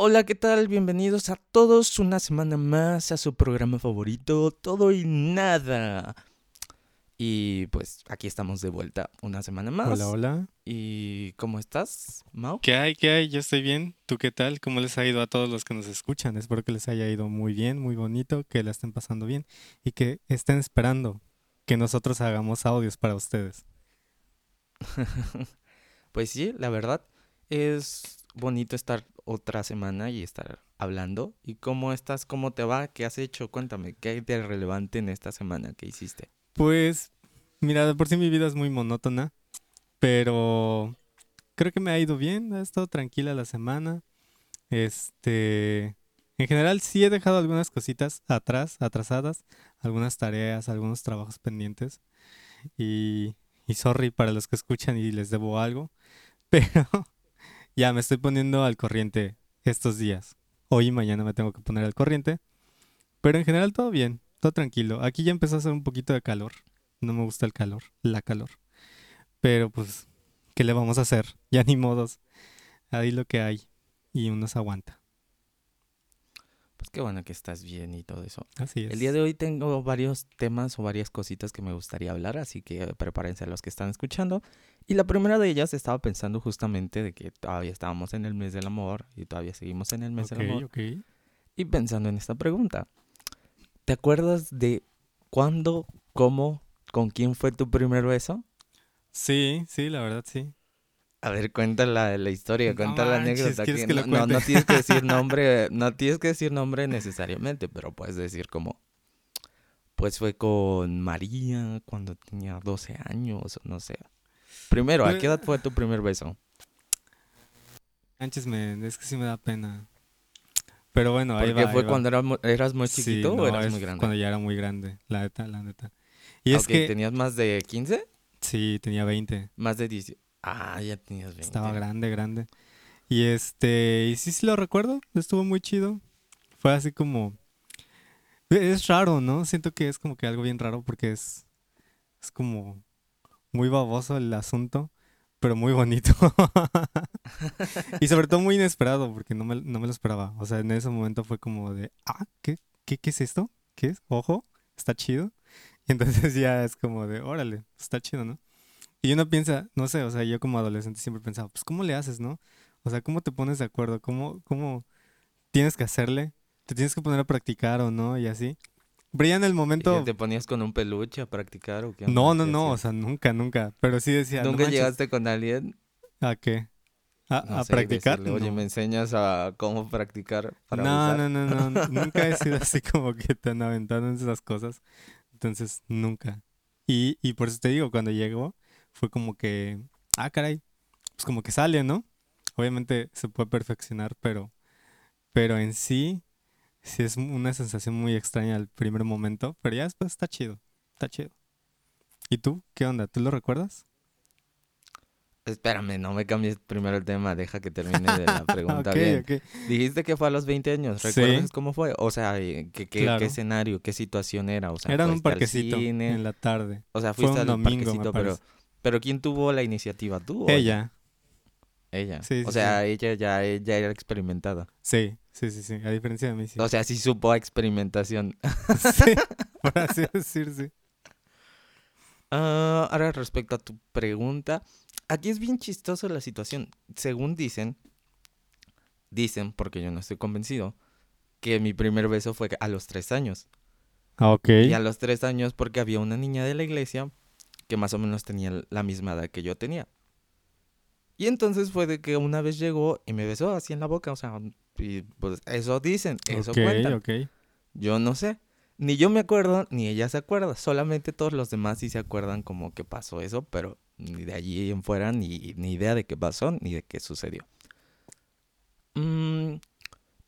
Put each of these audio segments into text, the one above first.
Hola, ¿qué tal? Bienvenidos a todos una semana más a su programa favorito, Todo y Nada. Y pues aquí estamos de vuelta una semana más. Hola, hola. ¿Y cómo estás, Mau? ¿Qué hay? ¿Qué hay? Yo estoy bien. ¿Tú qué tal? ¿Cómo les ha ido a todos los que nos escuchan? Espero que les haya ido muy bien, muy bonito, que la estén pasando bien y que estén esperando que nosotros hagamos audios para ustedes. pues sí, la verdad es bonito estar otra semana y estar hablando. ¿Y cómo estás? ¿Cómo te va? ¿Qué has hecho? Cuéntame, ¿qué hay de relevante en esta semana que hiciste? Pues, mira, por sí mi vida es muy monótona, pero creo que me ha ido bien, ha estado tranquila la semana. Este, en general sí he dejado algunas cositas atrás, atrasadas, algunas tareas, algunos trabajos pendientes. Y, y sorry para los que escuchan y les debo algo, pero ya me estoy poniendo al corriente estos días. Hoy y mañana me tengo que poner al corriente. Pero en general todo bien, todo tranquilo. Aquí ya empezó a hacer un poquito de calor. No me gusta el calor, la calor. Pero pues, ¿qué le vamos a hacer? Ya ni modos. Ahí lo que hay. Y uno se aguanta. Pues qué bueno que estás bien y todo eso. Así es. El día de hoy tengo varios temas o varias cositas que me gustaría hablar, así que prepárense a los que están escuchando. Y la primera de ellas estaba pensando justamente de que todavía estábamos en el mes del amor y todavía seguimos en el mes del amor. Ok, Y pensando en esta pregunta, ¿te acuerdas de cuándo, cómo, con quién fue tu primer beso? Sí, sí, la verdad sí. A ver, cuenta la, historia, No cuenta la anécdota. ¿quieres que que lo no, no, no tienes que decir nombre, no tienes que decir nombre necesariamente, pero puedes decir como, pues fue con María cuando tenía 12 años, o no sé. Primero, ¿a qué edad fue tu primer beso? Manches, me, es que sí me da pena. Pero bueno, ahí Porque va. fue ahí va. cuando eras, mu- eras muy Sí, chiquito no, o eras es muy grande. Cuando ya era muy grande, la neta, la neta. Y es Ok, que, ¿Tenías más de 15? sí, tenía 20. Más de 10. Ah, ya tenías 20. Estaba grande, grande. Y este, y sí, sí lo recuerdo, estuvo muy chido. Fue así como... Es raro, ¿no? Siento que es como que algo bien raro porque es, es como muy baboso el asunto, pero muy bonito. y sobre todo muy inesperado porque no me, no me lo esperaba. O sea, en ese momento fue como de, ah, ¿qué, qué, qué es esto? ¿Qué es? Ojo, está chido. Y entonces ya es como de, órale, está chido, ¿no? Y uno piensa, no sé, o sea, yo como adolescente siempre pensaba, pues, ¿cómo le haces, no? O sea, ¿cómo te pones de acuerdo? ¿Cómo, cómo tienes que hacerle? ¿Te tienes que poner a practicar o no? Y así. Ya en el ¿Y momento... ya te ponías con un peluche a practicar o qué? No, no, ¿Qué no, o sea, nunca, nunca. Pero sí decía, no ¿Nunca manches, llegaste con alguien? ¿a qué? ¿A, No a sé, practicar? decirle, Oye, No. ¿me enseñas a cómo practicar para No, no, no, no, nunca he sido así como que tan aventado en esas cosas. Entonces, nunca. Y, y por eso te digo, cuando llegó, fue como que, ah, caray, pues como que sale, ¿no? Obviamente se puede perfeccionar, pero, pero en sí, sí es una sensación muy extraña al primer momento, pero ya después está chido, está chido. ¿Y tú? ¿Qué onda? ¿Tú lo recuerdas? Espérame, no me cambies primero el tema, deja que termine de la pregunta bien. Dijiste que fue a los 20 años, Sí. ¿recuerdas cómo fue? O sea, eh, ¿qué, qué, Claro. qué escenario, qué situación era? O sea, Era en un ¿fuiste al parquecito cine? en la tarde. O sea, Fue fuiste un al domingo, parquecito, pero, pero ¿quién tuvo la iniciativa? ¿Tú o Ella, Ella. Sí, o sí, sea, ella ya, ya era experimentada. sí, sí, sí, sí, a diferencia de mí, sí. O sea, sí supo experimentación. Sí, por así decir, sí. Ah, ahora respecto a tu pregunta, aquí es bien chistoso la situación. Según dicen, dicen, porque yo no estoy convencido, que mi primer beso fue a los tres años. Ah, ok. Y a los tres años porque había una niña de la iglesia que más o menos tenía la misma edad que yo tenía. Y entonces fue de que una vez llegó y me besó así en la boca, o sea, y pues eso dicen, eso Ok, cuentan. ok. Yo no sé. Ni yo me acuerdo, ni ella se acuerda. Solamente todos los demás sí se acuerdan como que pasó eso, pero ni de allí en fuera, ni, ni idea de qué pasó, ni de qué sucedió. Mm,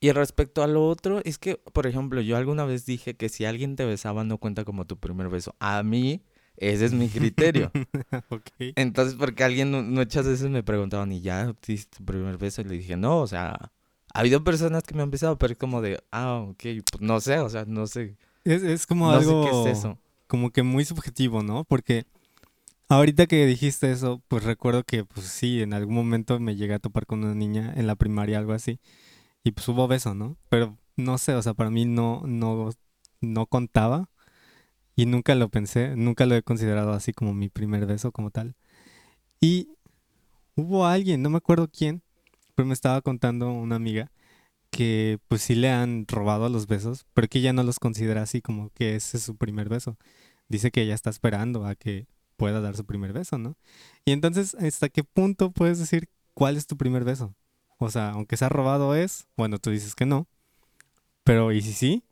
y respecto a lo otro, es que, por ejemplo, yo alguna vez dije que si alguien te besaba no cuenta como tu primer beso. A mí, ese es mi criterio. ok. Entonces, porque alguien mu- muchas veces me preguntaban, ¿y ya diste tu primer beso? Y le dije, no, o sea, ha habido personas que me han besado, pero es como de, ah, ok, pues no sé, o sea, no sé. Es, es como no algo sé qué es eso. como que muy subjetivo, ¿no? Porque ahorita que dijiste eso, pues recuerdo que pues sí, en algún momento me llegué a topar con una niña en la primaria, algo así. y pues hubo beso, ¿no? Pero no sé, o sea, para mí no, no, no contaba y nunca lo pensé, nunca lo he considerado así como mi primer beso como tal. Y hubo alguien, no me acuerdo quién, pero me estaba contando una amiga que pues sí le han robado los besos, pero que ella no los considera así como que ese es su primer beso. Dice que ella está esperando a que pueda dar su primer beso, ¿no? Y entonces, ¿hasta qué punto puedes decir cuál es tu primer beso? O sea, aunque sea robado es, bueno, tú dices que no, pero ¿y si sí?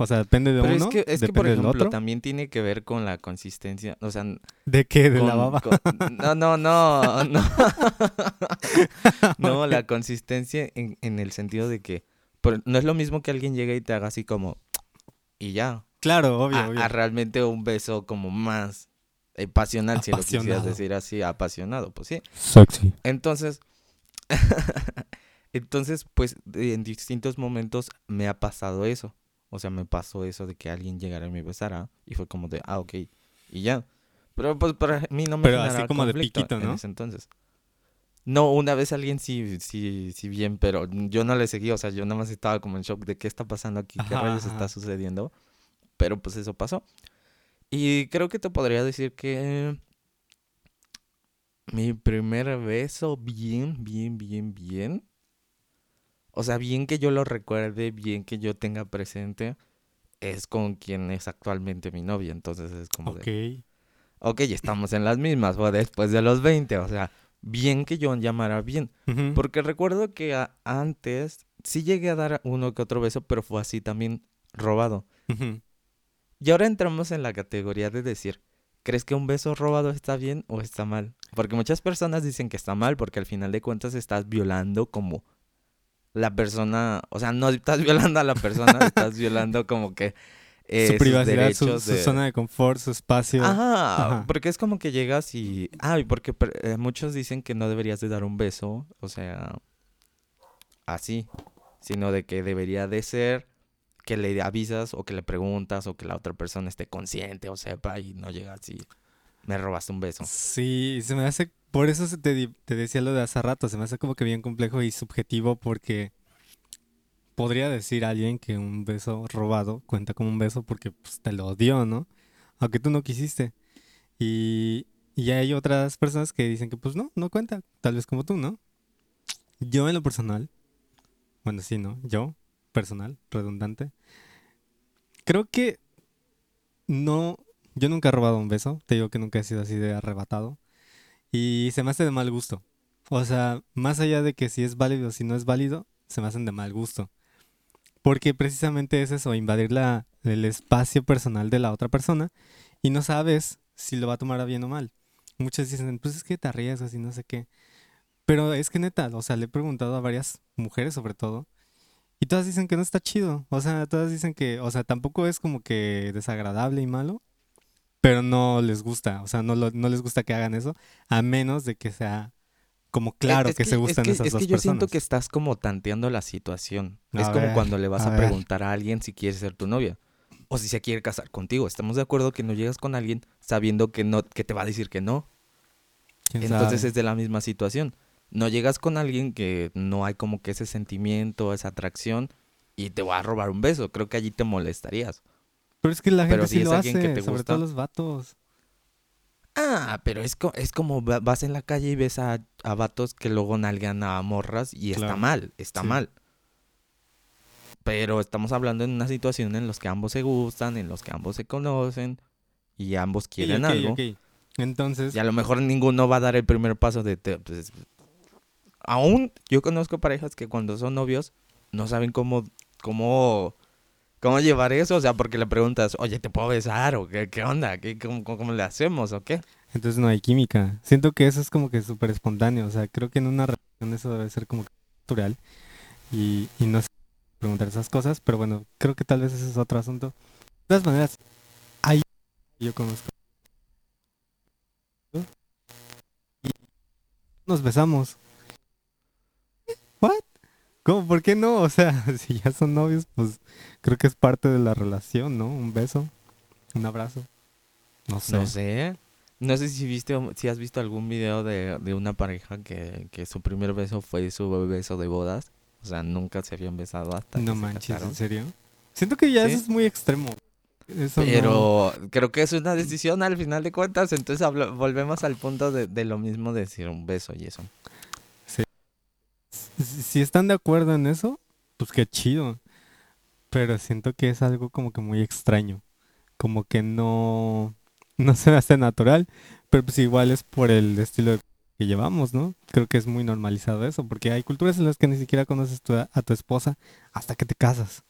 O sea, depende de Pero uno, es que, es que por ejemplo, otro. también tiene que ver con la consistencia. O sea, ¿De qué? ¿De la baba? con- no, no, no, no. no, la consistencia en, en el sentido de que por- no es lo mismo que alguien llegue y te haga así como y ya. Claro, obvio, A, obvio. a realmente un beso como más eh, pasional, si lo quisieras decir así, apasionado, pues sí. Sexy. Entonces, entonces, pues en distintos momentos me ha pasado eso. O sea, me pasó eso de que alguien llegara y me besara y fue como de, ah, ok, y ya. Pero pues para mí no me Pero así como de piquito, en ¿no? ese entonces. No, una vez alguien sí, sí, sí bien, pero yo no le seguí, o sea, yo nada más estaba como en shock de qué está pasando aquí, qué rayos está sucediendo. Pero pues eso pasó. Y creo que te podría decir que mi primer beso, bien, bien, bien, bien. O sea, bien que yo lo recuerde, bien que yo tenga presente, es con quien es actualmente mi novia. Entonces es como de, Ok. ok, estamos en las mismas, fue después de los 20. O sea, bien que yo llamara bien. Porque recuerdo que a- antes sí llegué a dar uno que otro beso, pero fue así también robado. Y ahora entramos en la categoría de decir, ¿crees que un beso robado está bien o está mal? Porque muchas personas dicen que está mal porque al final de cuentas estás violando como la persona, o sea, no estás violando a la persona, estás violando como que eh, su privacidad, su, derechos su de- zona de confort, su espacio. Ajá, Ajá. porque es como que llegas y... Ah, y porque eh, muchos dicen que no deberías de dar un beso, o sea, así, sino de que debería de ser que le avisas o que le preguntas o que la otra persona esté consciente o sepa y no llegas y me robaste un beso. Sí, se me hace, por eso te, te decía lo de hace rato, se me hace como que bien complejo y subjetivo porque podría decir alguien que un beso robado cuenta como un beso porque pues, te lo dio, ¿no? Aunque tú no quisiste. Y, y hay otras personas que dicen que pues no, no cuenta, tal vez como tú, ¿no? Yo en lo personal, bueno, sí, ¿no? Yo, personal, redundante, creo que no, yo nunca he robado un beso, te digo que nunca he sido así de arrebatado. Y se me hace de mal gusto. O sea, más allá de que si es válido o si no es válido, se me hacen de mal gusto. Porque precisamente es eso, invadir la, el espacio personal de la otra persona y no sabes si lo va a tomar a bien o mal. Muchos dicen, pues es que te arriesgas y no sé qué. Pero es que neta, o sea, le he preguntado a varias mujeres sobre todo y todas dicen que no está chido. O sea, todas dicen que, o sea, tampoco es como que desagradable y malo, pero no les gusta. O sea, no, lo- no les gusta que hagan eso, a menos de que sea como claro Es que, se gustan es que, esas es dos que yo personas. siento que estás como tanteando la situación. A es como cuando le vas a preguntar a alguien si quiere ser tu novia o si se quiere casar contigo. Estamos de acuerdo que no llegas con alguien sabiendo que no que te va a decir que no. ¿Quién Entonces sabe? es de la misma situación. No llegas con alguien que no hay como que ese sentimiento, esa atracción y te va a robar un beso. Creo que allí te molestarías. Pero es que la gente pero sí si lo hace, que te sobre gusta. todo los vatos. Ah, pero es, co- es como va- vas en la calle y ves a, a vatos que luego nalgan a morras y está mal, está Sí. mal. Pero estamos hablando en una situación en los que ambos se gustan, en los que ambos se conocen y ambos Sí, quieren algo. Entonces, Y a lo mejor ninguno va a dar el primer paso de... te- pues, aún yo conozco parejas que cuando son novios no saben cómo, cómo, cómo llevar eso. O sea, porque le preguntas, oye, ¿te puedo besar? ¿O qué, qué onda? ¿Qué, cómo, cómo- le hacemos? ¿O qué? entonces no hay química. Siento que eso es como que súper espontáneo. O sea, creo que en una relación eso debe ser como que natural. Y, y no sé preguntar esas cosas, pero bueno, creo que tal vez ese es otro asunto. De todas maneras, hay yo conozco. Y nos besamos. ¿What? ¿Cómo? ¿Por qué no? O sea, si ya son novios, pues creo que es parte de la relación, ¿no? Un beso, un abrazo. No sé. No sé. No sé si viste, si has visto algún video de, de una pareja que, que su primer beso fue su beso de bodas. O sea, nunca se habían besado hasta No que se manches, casaron. ¿en serio? Siento que ya Sí. eso es muy extremo. Eso no- Pero creo que es una decisión al final de cuentas. Entonces hablo- volvemos al punto de, de lo mismo de decir un beso y eso. Si están de acuerdo en eso, pues qué chido. Pero siento que es algo como que muy extraño. Como que no, no se me hace natural. Pero pues igual es por el estilo que llevamos, ¿no? Creo que es muy normalizado eso. Porque hay culturas en las que ni siquiera conoces tu- a tu esposa hasta que te casas.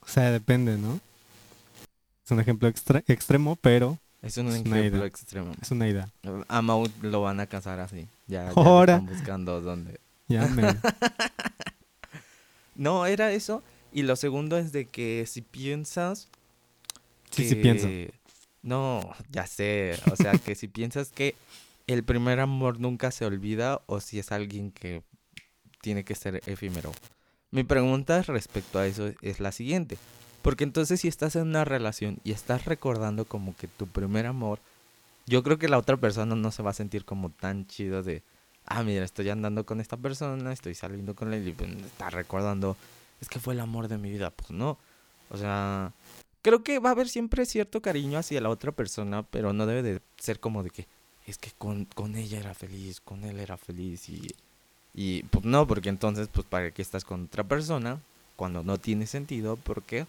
O sea, depende, ¿no? Es un ejemplo extra- extremo, pero Es un Es una ejemplo idea. extremo. es una idea. A Maud lo van a casar así. Ya, ya Ahora. están buscando dónde. Ya me... No, era eso. Y lo segundo es de que si piensas. Sí, sí pienso. que- No, ya sé. O sea, que si piensas que el primer amor nunca se olvida o si es alguien que tiene que ser efímero. Mi pregunta respecto a eso es la siguiente. Porque entonces si estás en una relación y estás recordando como que tu primer amor, yo creo que la otra persona no se va a sentir como tan chido de, ah, mira, estoy andando con esta persona, estoy saliendo con él y pues, está recordando, es que fue el amor de mi vida. Pues no. O sea, creo que va a haber siempre cierto cariño hacia la otra persona, pero no debe de ser como de que, es que con, con ella era feliz, con él era feliz y... Y pues no, porque entonces, pues para qué estás con otra persona cuando no tiene sentido, ¿por qué?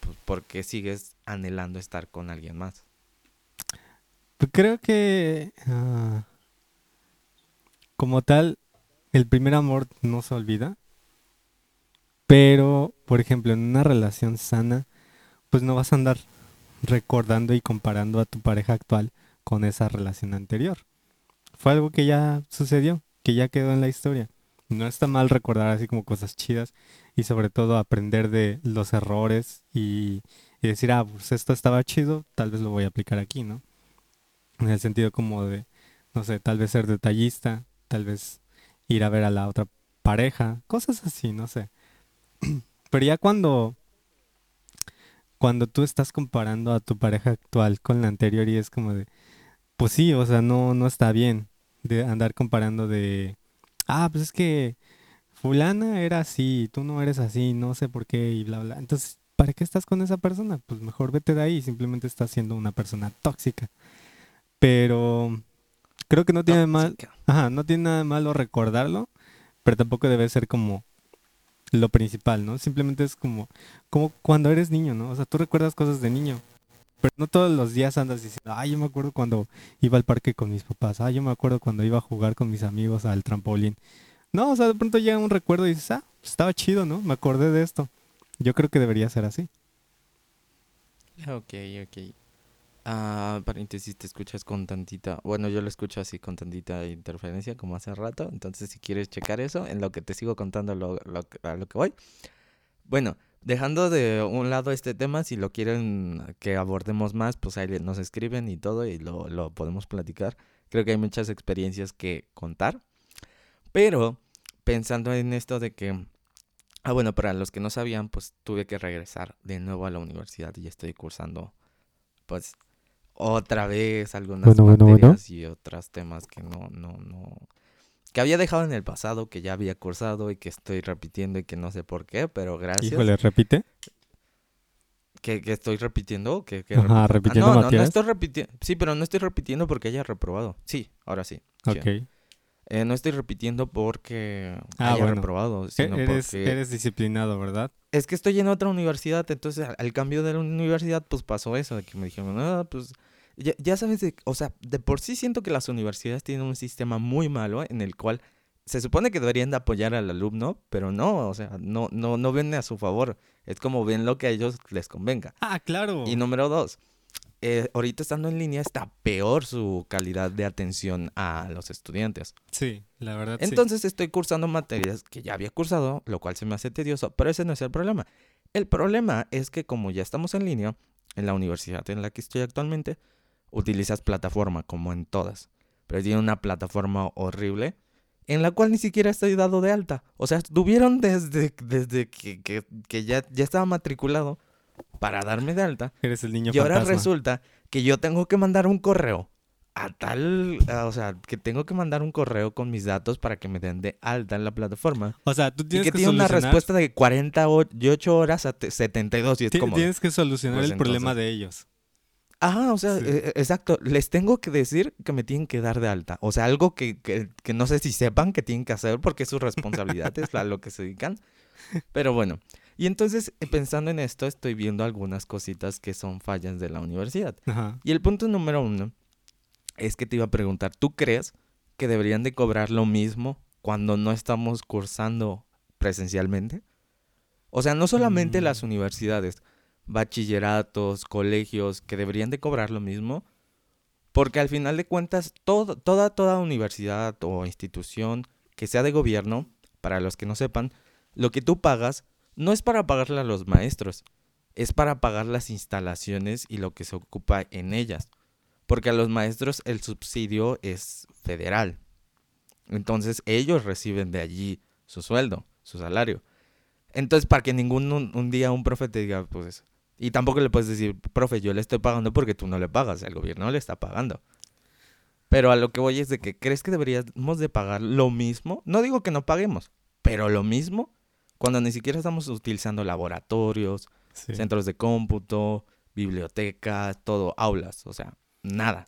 Pues porque sigues anhelando estar con alguien más. Pues creo que ah, como tal, el primer amor no se olvida. Pero, por ejemplo, en una relación sana, pues no vas a andar recordando y comparando a tu pareja actual con esa relación anterior. Fue algo que ya sucedió, que ya quedó en la historia. No está mal recordar así como cosas chidas y sobre todo aprender de los errores y, decir, ah, pues esto estaba chido, tal vez lo voy a aplicar aquí, ¿no? En el sentido como de, no sé, tal vez ser detallista, tal vez ir a ver a la otra pareja, cosas así, no sé. Pero ya cuando, cuando tú estás comparando a tu pareja actual con la anterior y es como de, pues sí, o sea, no, no está bien de andar comparando de, ah, pues es que fulana era así, tú no eres así, no sé por qué y bla, bla. Entonces, ¿para qué estás con esa persona? Pues mejor vete de ahí, simplemente estás siendo una persona tóxica. Pero creo que no tiene mal, ajá, no tiene nada de malo recordarlo, pero tampoco debe ser como lo principal, ¿no? Simplemente es como, como cuando eres niño, ¿no? O sea, tú recuerdas cosas de niño, pero no todos los días andas diciendo, ay, yo me acuerdo cuando iba al parque con mis papás, ay, yo me acuerdo cuando iba a jugar con mis amigos al trampolín. No, o sea, de pronto llega un recuerdo y dices, ah, estaba chido, ¿no? Me acordé de esto. Yo creo que debería ser así. Ok, ok. Ah, paréntesis, te escuchas con tantita. Bueno, yo lo escucho así con tantita interferencia como hace rato. Entonces, si quieres checar eso, en lo que te sigo contando lo, lo a lo que voy. Bueno, dejando de un lado este tema, si lo quieren que abordemos más, pues ahí nos escriben y todo y lo, lo podemos platicar. Creo que hay muchas experiencias que contar. Pero pensando en esto de que Ah, bueno, para los que no sabían, pues tuve que regresar de nuevo a la universidad y estoy cursando, pues, otra vez algunas Bueno, bueno, bueno. materias y otros temas que no, no, no, que había dejado en el pasado, que ya había cursado y que estoy repitiendo y que no sé por qué, pero gracias. Híjole, repite. Que, que estoy repitiendo, que, que Ajá. Ah, repitiendo no, no, no estoy repitiendo, sí, pero no estoy repitiendo porque haya reprobado. Sí, ahora sí. sí. Ok. Eh, no estoy repitiendo porque Ah, haya bueno. reprobado, E- sino Eres, porque... eres disciplinado, ¿verdad? Es que estoy en otra universidad, entonces al, al cambio de la universidad, pues pasó eso, de que me dijeron, ah, pues, ya, ya sabes, de- o sea, de por sí siento que las universidades tienen un sistema muy malo en el cual se supone que deberían de apoyar al alumno, pero no, o sea, no, no, no ven a su favor, es como ven lo que a ellos les convenga. Ah, claro. Y número dos, eh, ahorita estando en línea está peor su calidad de atención a los estudiantes. Sí, la verdad sí. Entonces estoy cursando materias que ya había cursado, lo cual se me hace tedioso, pero ese no es el problema. El problema es que como ya estamos en línea, en la universidad en la que estoy actualmente, utilizas plataforma como en todas, pero tiene una plataforma horrible en la cual ni siquiera estoy dado de alta. O sea, tuvieron desde, desde que, que- que ya, ya estaba matriculado para darme de alta Eres el niño y ahora resulta que yo tengo que mandar un correo a tal, o sea, que tengo que mandar un correo con mis datos para que me den de alta en la plataforma. O sea, tú tienes y que, tiene una respuesta de 48 horas a 72 y es como... Tienes que solucionar Pues el problema de ellos. Ajá, o sea, Sí. eh, exacto. Les tengo que decir que me tienen que dar de alta. O sea, algo que, que, que no sé si sepan que tienen que hacer porque es su responsabilidad, es a lo que se dedican. Pero bueno, y entonces eh, pensando en esto, estoy viendo algunas cositas que son fallas de la universidad. Ajá. Y el punto número uno es que te iba a preguntar, ¿tú crees que deberían de cobrar lo mismo cuando no estamos cursando presencialmente? O sea, no solamente Mm. las universidades, bachilleratos, colegios, que deberían de cobrar lo mismo, porque al final de cuentas, toda, toda universidad o institución que sea de gobierno, para los que no sepan, lo que tú pagas no es para pagarle a los maestros, es para pagar las instalaciones y lo que se ocupa en ellas. Porque a los maestros el subsidio es federal. Entonces ellos reciben de allí su sueldo, su salario. Entonces para que ningún un, un día un profe te diga, pues... Y tampoco le puedes decir, profe, yo le estoy pagando porque tú no le pagas, el gobierno le está pagando. Pero a lo que voy es de que, ¿crees que deberíamos de pagar lo mismo? No digo que no paguemos, pero lo mismo cuando ni siquiera estamos utilizando laboratorios, Sí. centros de cómputo, bibliotecas, todo, aulas, o sea, nada.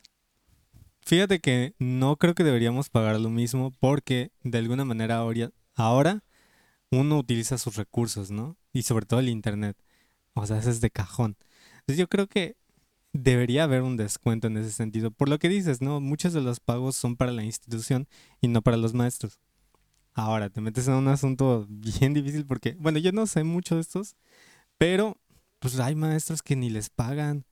Fíjate que no creo que deberíamos pagar lo mismo porque de alguna manera ahora, ahora uno utiliza sus recursos, ¿no? Y sobre todo el internet. O sea, eso es de cajón. Entonces yo creo que debería haber un descuento en ese sentido. Por lo que dices, ¿no? Muchos de los pagos son para la institución y no para los maestros. Ahora, te metes en un asunto bien difícil porque, bueno, yo no sé mucho de estos, pero pues hay maestros que ni les pagan.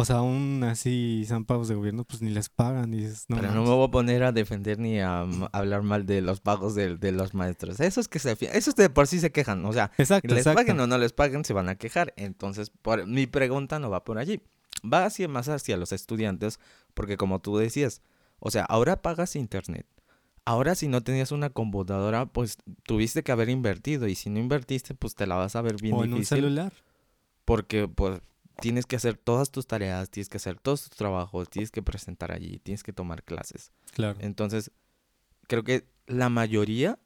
O sea, aún así son pagos de gobierno, pues ni les pagan. Y dices, no, Pero no me voy a poner a defender ni a hablar mal de los pagos de, de los maestros. Esos que se, esos de por sí se quejan, o sea, Exacto, les exacto. paguen o no les paguen, se van a quejar. Entonces, por, mi pregunta no va por allí. Va hacia, más hacia los estudiantes, porque como tú decías, o sea, ahora pagas internet. Ahora si no tenías una computadora, pues tuviste que haber invertido. Y si no invertiste, pues te la vas a ver bien o en un celular. Porque pues tienes que hacer todas tus tareas, tienes que hacer todos tus trabajos, tienes que presentar allí, tienes que tomar clases. Claro. Entonces, creo que la mayoría,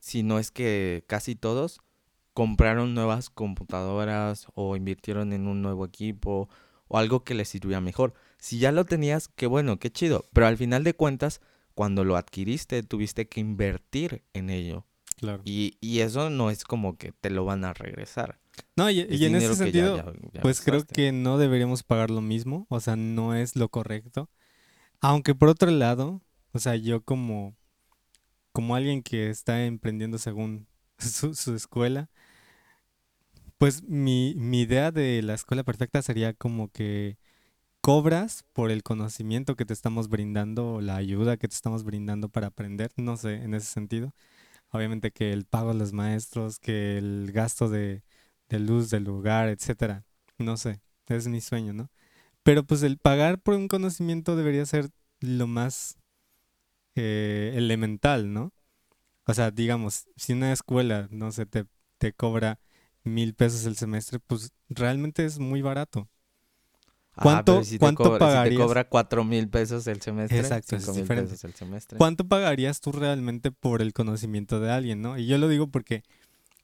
si no es que casi todos, compraron nuevas computadoras o invirtieron en un nuevo equipo o algo que les sirviera mejor. Si ya lo tenías, qué bueno, qué chido. Pero al final de cuentas, cuando lo adquiriste, tuviste que invertir en ello. Claro. Y, y eso no es como que te lo van a regresar. No, y, en ese ya- sentido, ya- ya pues creo que no deberíamos pagar lo mismo. O sea, no es lo correcto. Aunque por otro lado, o sea, yo como, como alguien que está emprendiendo según su, su escuela, pues mi, mi idea de la escuela perfecta sería como que cobras por el conocimiento que te estamos brindando o la ayuda que te estamos brindando para aprender, no sé, en ese sentido. Obviamente que el pago a los maestros, que el gasto de, de luz del lugar, etcétera. No sé, es mi sueño, ¿no? Pero pues el pagar por un conocimiento debería ser lo más eh, elemental, ¿no? O sea, digamos, si una escuela, no sé, te, te cobra mil pesos el semestre, pues realmente es muy barato. Ah, ¿Cuánto- si te cuánto cobra- Si te cobra cuatro mil pesos el semestre, Exacto, es diferente. pesos el semestre. ¿Cuánto pagarías tú realmente por el conocimiento de alguien, no? Y yo lo digo porque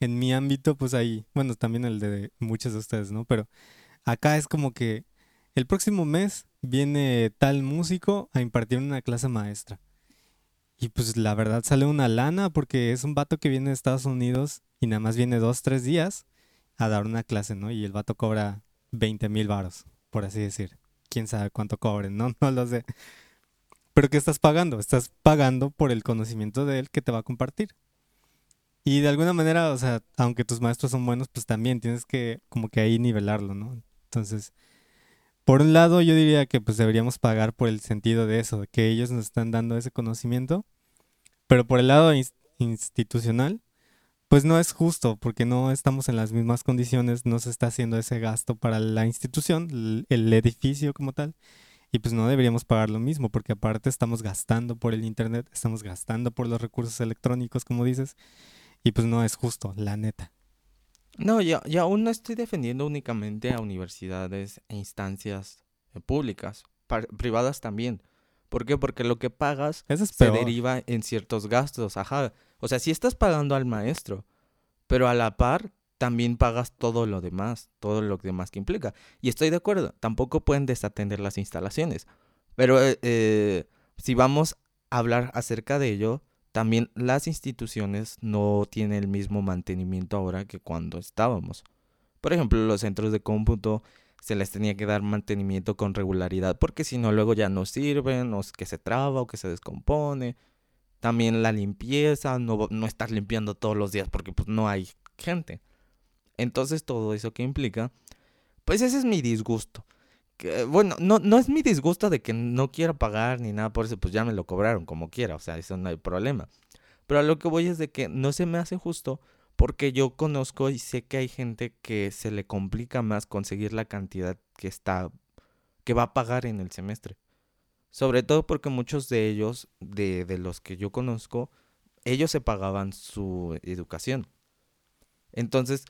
en mi ámbito, pues ahí, bueno, también el de muchos de ustedes, ¿no? Pero acá es como que el próximo mes viene tal músico a impartir una clase maestra. Y pues la verdad sale una lana porque es un vato que viene de Estados Unidos y nada más viene dos, tres días a dar una clase, ¿no? Y el vato cobra 20 mil varos, por así decir. Quién sabe cuánto cobren, ¿no? No lo sé. Pero ¿qué estás pagando? Estás pagando por el conocimiento de él que te va a compartir. Y de alguna manera, o sea, aunque tus maestros son buenos, pues también tienes que como que ahí nivelarlo, ¿no? Entonces, por un lado yo diría que pues deberíamos pagar por el sentido de eso, que ellos nos están dando ese conocimiento, pero por el lado ins- institucional, pues no es justo porque no estamos en las mismas condiciones, no se está haciendo ese gasto para la institución, el edificio como tal. Y pues no deberíamos pagar lo mismo, porque aparte estamos gastando por el internet, estamos gastando por los recursos electrónicos, como dices, y pues no es justo, la neta. No, yo, yo aún no estoy defendiendo únicamente a universidades e instancias eh, públicas, privadas también. ¿Por qué? Porque lo que pagas Eso es se peor. deriva en ciertos gastos, ajá. O sea, si estás pagando al maestro, pero a la par también pagas todo lo demás, todo lo demás que implica. Y estoy de acuerdo, tampoco pueden desatender las instalaciones. Pero eh, eh, si vamos a hablar acerca de ello, también las instituciones no tienen el mismo mantenimiento ahora que cuando estábamos. Por ejemplo, los centros de cómputo se les tenía que dar mantenimiento con regularidad porque si no luego ya no sirven o es que se traba o que se descompone. También la limpieza, no, no estar limpiando todos los días porque pues no hay gente. Entonces todo eso que implica, pues ese es mi disgusto. Bueno, no, no es mi disgusto de que no quiera pagar ni nada por eso, pues ya me lo cobraron como quiera, o sea, eso no hay problema. Pero a lo que voy es de que no se me hace justo porque yo conozco y sé que hay gente que se le complica más conseguir la cantidad que está que va a pagar en el semestre. Sobre todo porque muchos de ellos, de, de los que yo conozco, ellos se pagaban su educación. Entonces,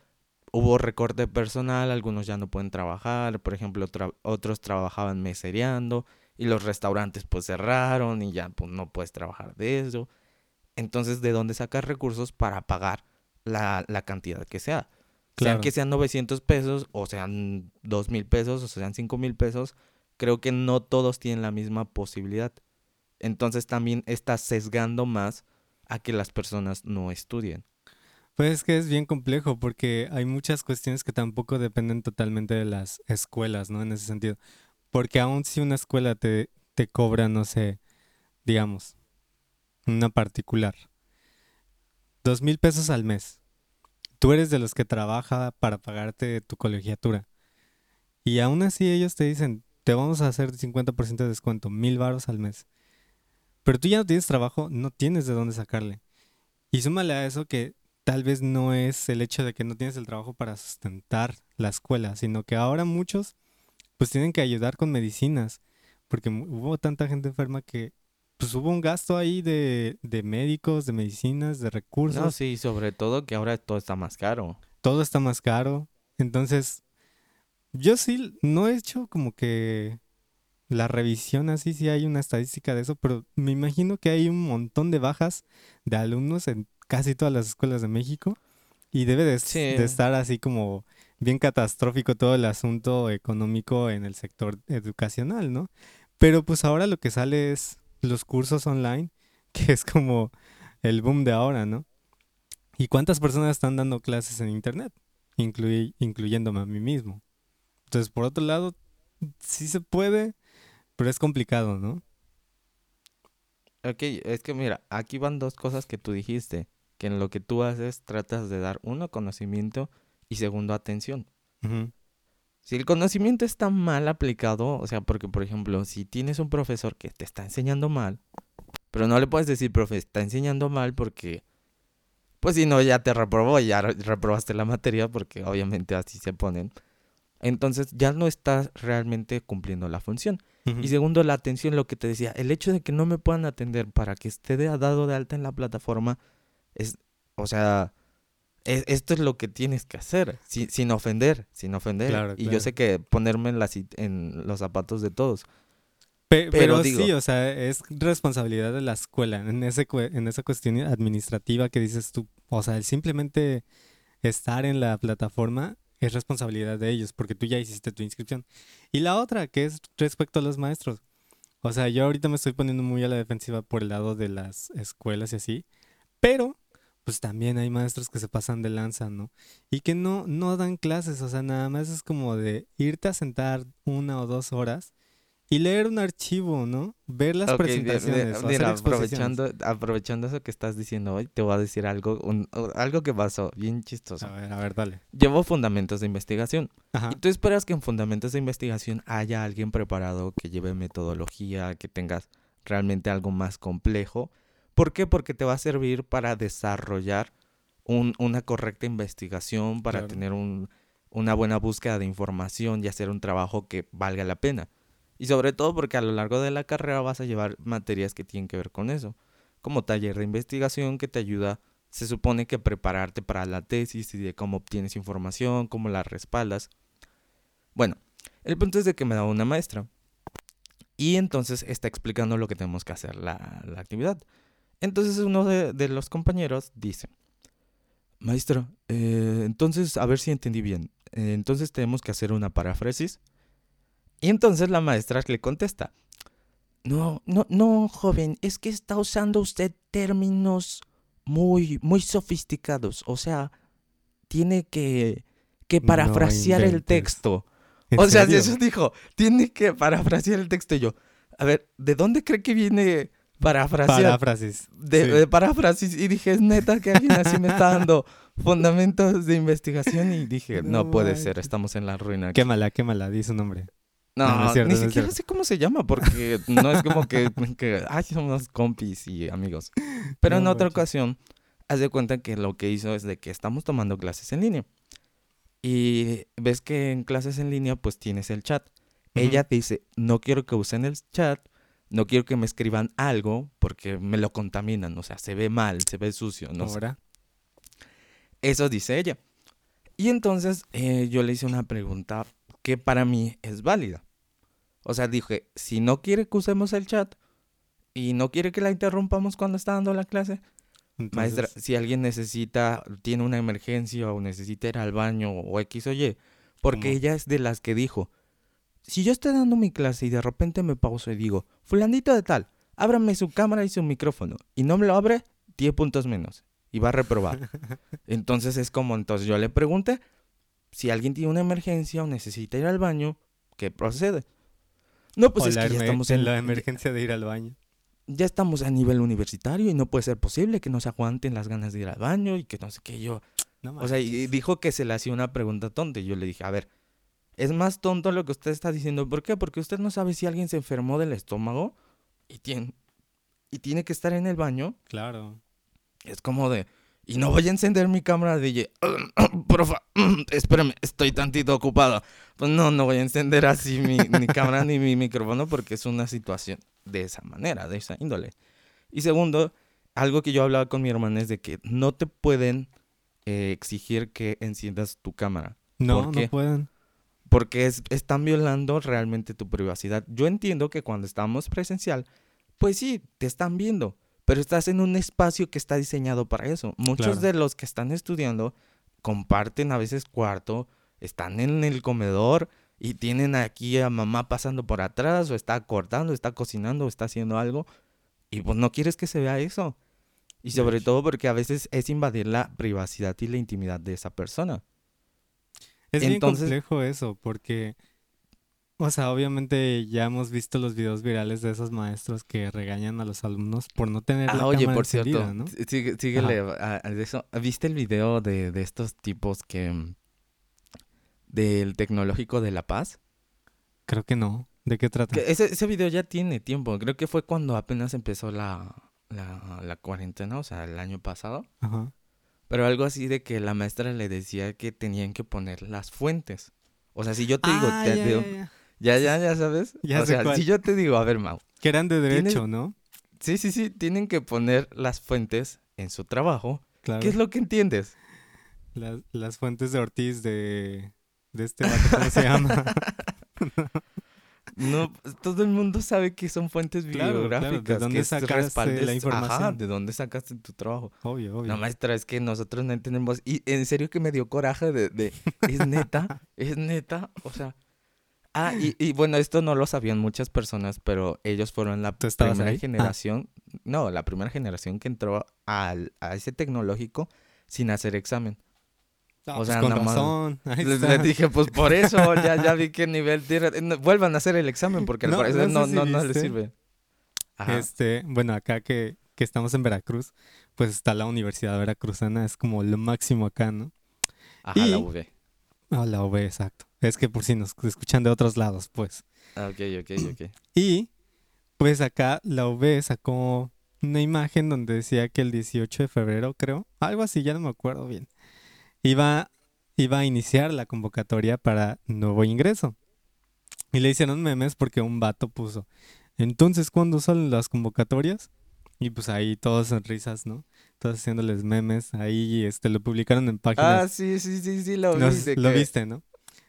hubo recorte personal, algunos ya no pueden trabajar, por ejemplo, tra otros trabajaban mesereando y los restaurantes pues cerraron y ya pues no puedes trabajar de eso. Entonces, ¿de dónde sacas recursos para pagar la, la cantidad que sea? Claro. Sean que sean 900 pesos o sean 2 mil pesos o sean 5 mil pesos, creo que no todos tienen la misma posibilidad. Entonces también está sesgando más a que las personas no estudien. Pues es que es bien complejo porque hay muchas cuestiones que tampoco dependen totalmente de las escuelas, ¿no? En ese sentido. Porque aun si una escuela te, te cobra, no sé, digamos, una particular, dos mil pesos al mes. Tú eres de los que trabaja para pagarte tu colegiatura. Y aún así ellos te dicen, te vamos a hacer 50% de descuento, mil varos al mes. Pero tú ya no tienes trabajo, no tienes de dónde sacarle. Y súmale a eso que tal vez no es el hecho de que no tienes el trabajo para sustentar la escuela, sino que ahora muchos pues tienen que ayudar con medicinas, porque hubo tanta gente enferma que pues hubo un gasto ahí de, de médicos, de medicinas, de recursos, No, sí, sobre todo que ahora todo está más caro. todo está más caro. Entonces, yo sí no he hecho como que la revisión así, sí hay una estadística de eso, pero me imagino que hay un montón de bajas de alumnos en casi todas las escuelas de México y debe de, s- Sí. de estar así como bien catastrófico todo el asunto económico en el sector educacional, ¿no? Pero pues ahora lo que sale es los cursos online, que es como el boom de ahora, ¿no? ¿Y cuántas personas están dando clases en internet? Inclui- incluyéndome a mí mismo. Entonces, por otro lado, sí se puede, pero es complicado, ¿no? Ok, es que mira, aquí van dos cosas que tú dijiste, que en lo que tú haces tratas de dar uno, conocimiento y segundo, atención. Si el conocimiento está mal aplicado, o sea, porque por ejemplo, si tienes un profesor que te está enseñando mal, pero no le puedes decir, profe, está enseñando mal porque, pues si no, ya te reprobó, ya re- reprobaste la materia porque obviamente así se ponen. Entonces ya no estás realmente cumpliendo la función. Y segundo, la atención, lo que te decía, el hecho de que no me puedan atender para que esté de- dado de alta en la plataforma es, o sea, es- esto es lo que tienes que hacer, si- sin ofender, sin ofender. Claro, y yo sé que ponerme en, la, en los zapatos de todos. Pe- pero pero digo- sí, o sea, es responsabilidad de la escuela en, ese, en esa cuestión administrativa que dices tú. O sea, el simplemente estar en la plataforma es responsabilidad de ellos porque tú ya hiciste tu inscripción. Y la otra, que es respecto a los maestros. O sea, yo ahorita me estoy poniendo muy a la defensiva por el lado de las escuelas y así, pero pues también hay maestros que se pasan de lanza, ¿no? Y que no, no dan clases, o sea, nada más es como de irte a sentar una o dos horas y leer un archivo, ¿no? Ver las presentaciones, mira, aprovechando, aprovechando eso que estás diciendo hoy, te voy a decir algo, un- algo que pasó bien chistoso. A ver, a ver, dale. Llevo fundamentos de investigación. Ajá. Y tú esperas que en fundamentos de investigación haya alguien preparado que lleve metodología, que tengas realmente algo más complejo. ¿Por qué? Porque te va a servir para desarrollar un- una correcta investigación, para Claro. tener un- una buena búsqueda de información y hacer un trabajo que valga la pena. Y sobre todo porque a lo largo de la carrera vas a llevar materias que tienen que ver con eso, como taller de investigación que te ayuda, se supone que prepararte para la tesis y de cómo obtienes información, cómo la respaldas. Bueno, el punto es de que me daba una maestra. Y entonces está explicando lo que tenemos que hacer la, la actividad. Entonces uno de, los compañeros dice, maestro, eh, entonces a ver si entendí bien. Eh, entonces tenemos que hacer una paráfrasis. Y entonces la maestra le contesta, no, no, no, joven, es que está usando usted términos muy, muy sofisticados. O sea, tiene que, que parafrasear el texto. O sea, eso dijo, tiene que parafrasear el texto. Y yo, a ver, ¿de dónde cree que viene parafrasear? Paráfrasis. De, de paráfrasis. Y dije, es neta que alguien así me está dando fundamentos de investigación. Y dije, no, puede ser, estamos en la ruina. Aquí. Quémala, quémala, di su nombre. No, ni siquiera sé cómo se llama, porque no es como que, que ay, somos compis y amigos. Pero en otra ocasión, haz de cuenta que lo que hizo es de que estamos tomando clases en línea. Y ves que en clases en línea, pues tienes el chat. Ella dice, no quiero que usen el chat, no quiero que me escriban algo, porque me lo contaminan, o sea, se ve mal, se ve sucio, no ¿Ahora? Eso dice ella. Y entonces eh, yo le hice una pregunta que para mí es válida. O sea, dije, si no quiere que usemos el chat y no quiere que la interrumpamos cuando está dando la clase, maestra, si alguien necesita, tiene una emergencia o necesita ir al baño o X o Y, porque ella es de las que dijo, si yo estoy dando mi clase y de repente me pauso y digo, fulanito de tal, ábrame su cámara y su micrófono, y no me lo abre, 10 puntos menos, y va a reprobar. entonces es como, entonces yo le pregunté, si alguien tiene una emergencia o necesita ir al baño, ¿qué procede? No, pues es que ya estamos en la emergencia de ir al baño. Ya estamos a nivel universitario y no puede ser posible que no se aguanten las ganas de ir al baño y que no sé qué yo. o sea, y dijo que se le hacía una pregunta tonta y yo le dije, a ver, es más tonto lo que usted está diciendo. ¿Por qué? Porque usted no sabe si alguien se enfermó del estómago y tiene, y tiene que estar en el baño. Claro. Es como de, y no voy a encender mi cámara DJ. Profa, espérame, estoy tantito ocupado. Pues no, no voy a encender así mi, cámara ni mi micrófono porque es una situación de esa manera, de esa índole. Y segundo, algo que yo hablaba con mi hermana es de que no te pueden eh, exigir que enciendas tu cámara. No, no pueden. Porque es, están violando realmente tu privacidad. Yo entiendo que cuando estamos presencial, pues sí, te están viendo pero estás en un espacio que está diseñado para eso. Muchos de los que están estudiando comparten a veces cuarto, están en el comedor y tienen aquí a mamá pasando por atrás o está cortando, está cocinando o está haciendo algo y pues no quieres que se vea eso. Y sobre todo porque a veces es invadir la privacidad y la intimidad de esa persona. Es Entonces, bien complejo eso porque o sea, obviamente ya hemos visto los videos virales de esos maestros que regañan a los alumnos por no tener ah, la oye, por cierto, ¿no? síguele a, eso. ¿Viste el video de, de estos tipos que... Mm, del tecnológico de La Paz? Creo que no. ¿De qué trata? ese, ese video ya tiene tiempo. Creo que fue cuando apenas empezó la, la, la cuarentena, o sea, el año pasado. Ajá. Pero algo así de que la maestra le decía que tenían que poner las fuentes. O sea, si yo te digo, ah, te, ya, ya, ya sabes. Ya o sea, si yo te digo, a ver, Mau. Que eran de derecho, ¿no? Sí, sí, sí. Tienen que poner las fuentes en su trabajo. Claro. ¿Qué es lo que entiendes? Las, fuentes de Ortiz de, de este vato, ¿cómo se llama? no, todo el mundo sabe que son fuentes bibliográficas. ¿De dónde sacaste la información? Ajá, ¿de dónde sacaste tu trabajo? Obvio, obvio. No, maestra, es que nosotros no entendemos. Y en serio que me dio coraje de, de es neta, es neta, o sea, Ah, y, bueno, esto no lo sabían muchas personas, pero ellos fueron la primera ah. generación, no, la primera generación que entró al, a ese tecnológico sin hacer examen. o pues sea, con razón. Les, dije, pues por eso ya, ya vi qué nivel tiene. Vuelvan a hacer el examen porque al no, parecer no, no, no, les sirve. Este, bueno, acá que, que estamos en Veracruz, pues está la Universidad Veracruzana, es como lo máximo acá, ¿no? Ajá, la UV. Ah, la UV, exacto. Es que por si nos escuchan de otros lados, pues. Ah, ok, ok, ok. Y pues acá la UV sacó una imagen donde decía que el 18 de febrero, creo, algo así, ya no me acuerdo bien, iba, iba a iniciar la convocatoria para nuevo ingreso. Y le hicieron memes porque un vato puso, entonces, ¿cuándo salen las convocatorias? Y pues ahí todos en risas, ¿no? Todos haciéndoles memes. Ahí este, lo publicaron en páginas. Ah, sí, sí, sí, sí, lo, vi, Lo viste, ¿no?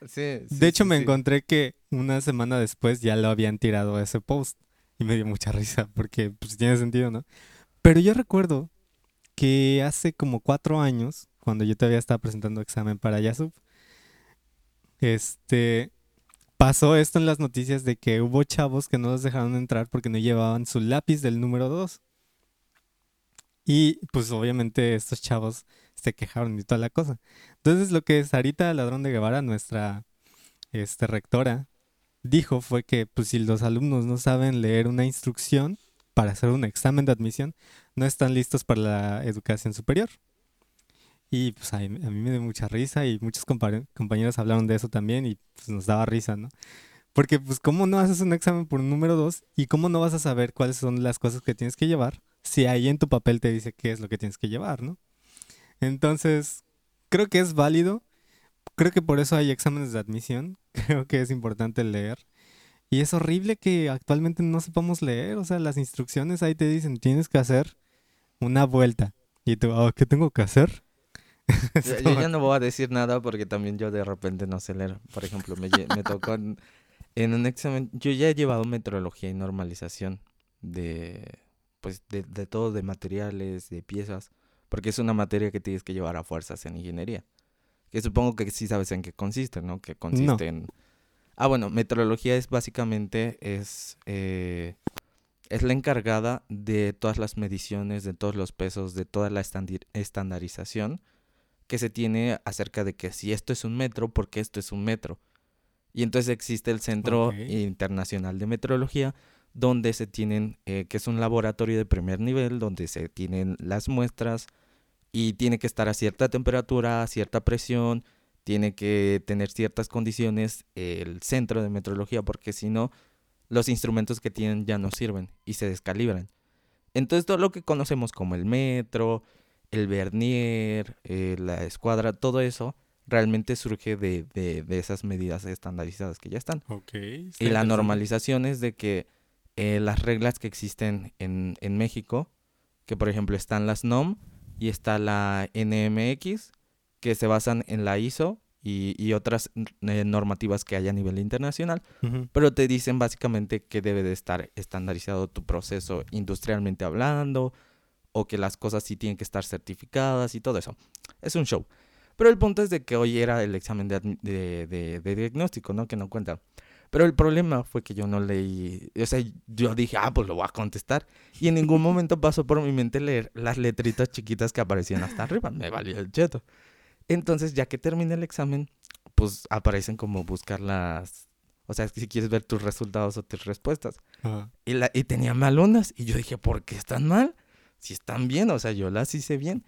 Sí, sí, De hecho, sí, me encontré que una semana después ya lo habían tirado ese post y me dio mucha risa porque pues tiene sentido, ¿no? Pero yo recuerdo que hace como cuatro años, cuando yo todavía estaba presentando examen para Yasub, este, pasó esto en las noticias de que hubo chavos que no los dejaron entrar porque no llevaban su lápiz del número 2. Y pues obviamente estos chavos se quejaron y toda la cosa. Entonces lo que Sarita Ladrón de Guevara, nuestra este, rectora, dijo fue que pues si los alumnos no saben leer una instrucción para hacer un examen de admisión, no están listos para la educación superior. Y pues a mí, a mí me dio mucha risa y muchos compa- compañeros hablaron de eso también y pues nos daba risa, ¿no? Porque pues cómo no haces un examen por un número 2 y cómo no vas a saber cuáles son las cosas que tienes que llevar si ahí en tu papel te dice qué es lo que tienes que llevar, ¿no? Entonces, creo que es válido. Creo que por eso hay exámenes de admisión. Creo que es importante leer. Y es horrible que actualmente no sepamos leer. O sea, las instrucciones ahí te dicen, tienes que hacer una vuelta. Y tú, "Ah, ¿qué tengo que hacer? Yo, ya no voy a decir nada porque también yo de repente no sé leer. Por ejemplo, me, me tocó en, en un examen. Yo ya he llevado metrología y normalización de, pues, de, de todo, de materiales, de piezas, porque es una materia que tienes que llevar a fuerzas en ingeniería. Que supongo que sí sabes en qué consiste, ¿no? Que consiste en... Ah, bueno, metrología es básicamente, es, eh, es la encargada de todas las mediciones, de todos los pesos, de toda la estandarización que se tiene acerca de que si esto es un metro, porque esto es un metro. Y entonces existe el Centro. Internacional de Metrología, donde se tienen, eh, que es un laboratorio de primer nivel, donde se tienen las muestras y tiene que estar a cierta temperatura, a cierta presión, tiene que tener ciertas condiciones el centro de metrología, porque si no, los instrumentos que tienen ya no sirven y se descalibran. Entonces todo lo que conocemos como el metro, el vernier, eh, la escuadra, todo eso realmente surge de, de- de esas medidas estandarizadas que ya están. Y la normalización es de que eh, las reglas que existen en, en México, que por ejemplo están las NOM y está la NMX, que se basan en la ISO y, y otras eh, normativas que hay a nivel internacional, pero te dicen básicamente que debe de estar estandarizado tu proceso industrialmente hablando, o que las cosas sí tienen que estar certificadas y todo eso. Es un show. Pero el punto es de que hoy era el examen de, admi- de, de- de diagnóstico, ¿no? Que no cuenta. Pero el problema fue que yo no leí, o sea, yo dije, ah, pues lo voy a contestar. Y en ningún momento pasó por mi mente leer las letritas chiquitas que aparecían hasta arriba. Me valió el cheto. Entonces, ya que terminé el examen, pues aparecen como buscar las, o sea, si quieres ver tus resultados o tus respuestas. Ajá. Y, la, y tenía malonas. Y yo dije, ¿por qué están mal? Si están bien, o sea, yo las hice bien.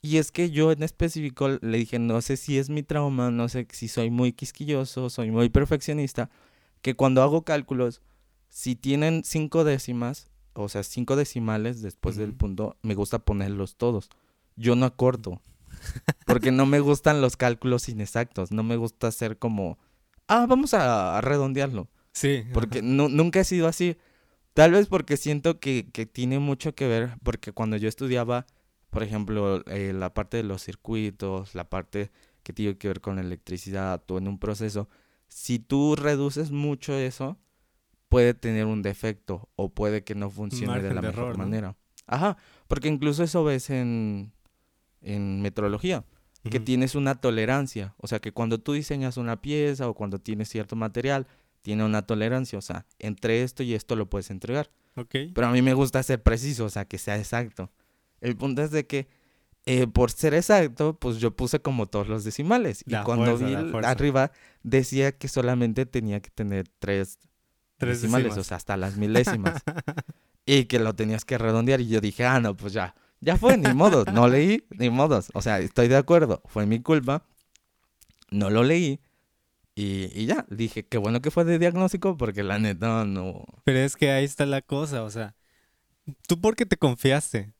Y es que yo en específico le dije, no sé si es mi trauma, no sé si soy muy quisquilloso, soy muy perfeccionista, que cuando hago cálculos, si tienen cinco décimas, o sea, cinco decimales después del punto, me gusta ponerlos todos. Yo no acorto, porque no me gustan los cálculos inexactos, no me gusta hacer como, ah, vamos a, redondearlo. Sí. Porque nunca he sido así. Tal vez porque siento que, que tiene mucho que ver, porque cuando yo estudiaba, por ejemplo, eh, la parte de los circuitos, la parte que tiene que ver con electricidad o en un proceso, si tú reduces mucho eso, puede tener un defecto o puede que no funcione de la de mejor error, ¿no? manera. Ajá, porque incluso eso ves en, en metrología que tienes una tolerancia. O sea, que cuando tú diseñas una pieza o cuando tienes cierto material, tiene una tolerancia. O sea, entre esto y esto lo puedes entregar. Ok. Pero a mí me gusta ser preciso, o sea, que sea exacto. El punto es de que eh, por ser exacto, pues yo puse como todos los decimales. Y La cuando fuerza, vi arriba, decía que solamente tenía que tener tres, Tres decimales, décimas. o sea, hasta las milésimas. y que lo tenías que redondear. Y yo dije, ah, no, pues ya, ya fue, ni modo, no leí, ni modos. O sea, estoy de acuerdo, fue mi culpa, no lo leí. Y, y ya, dije, qué bueno que fue de diagnóstico porque la neta no... Pero es que ahí está la cosa, o sea, tú porque te confiaste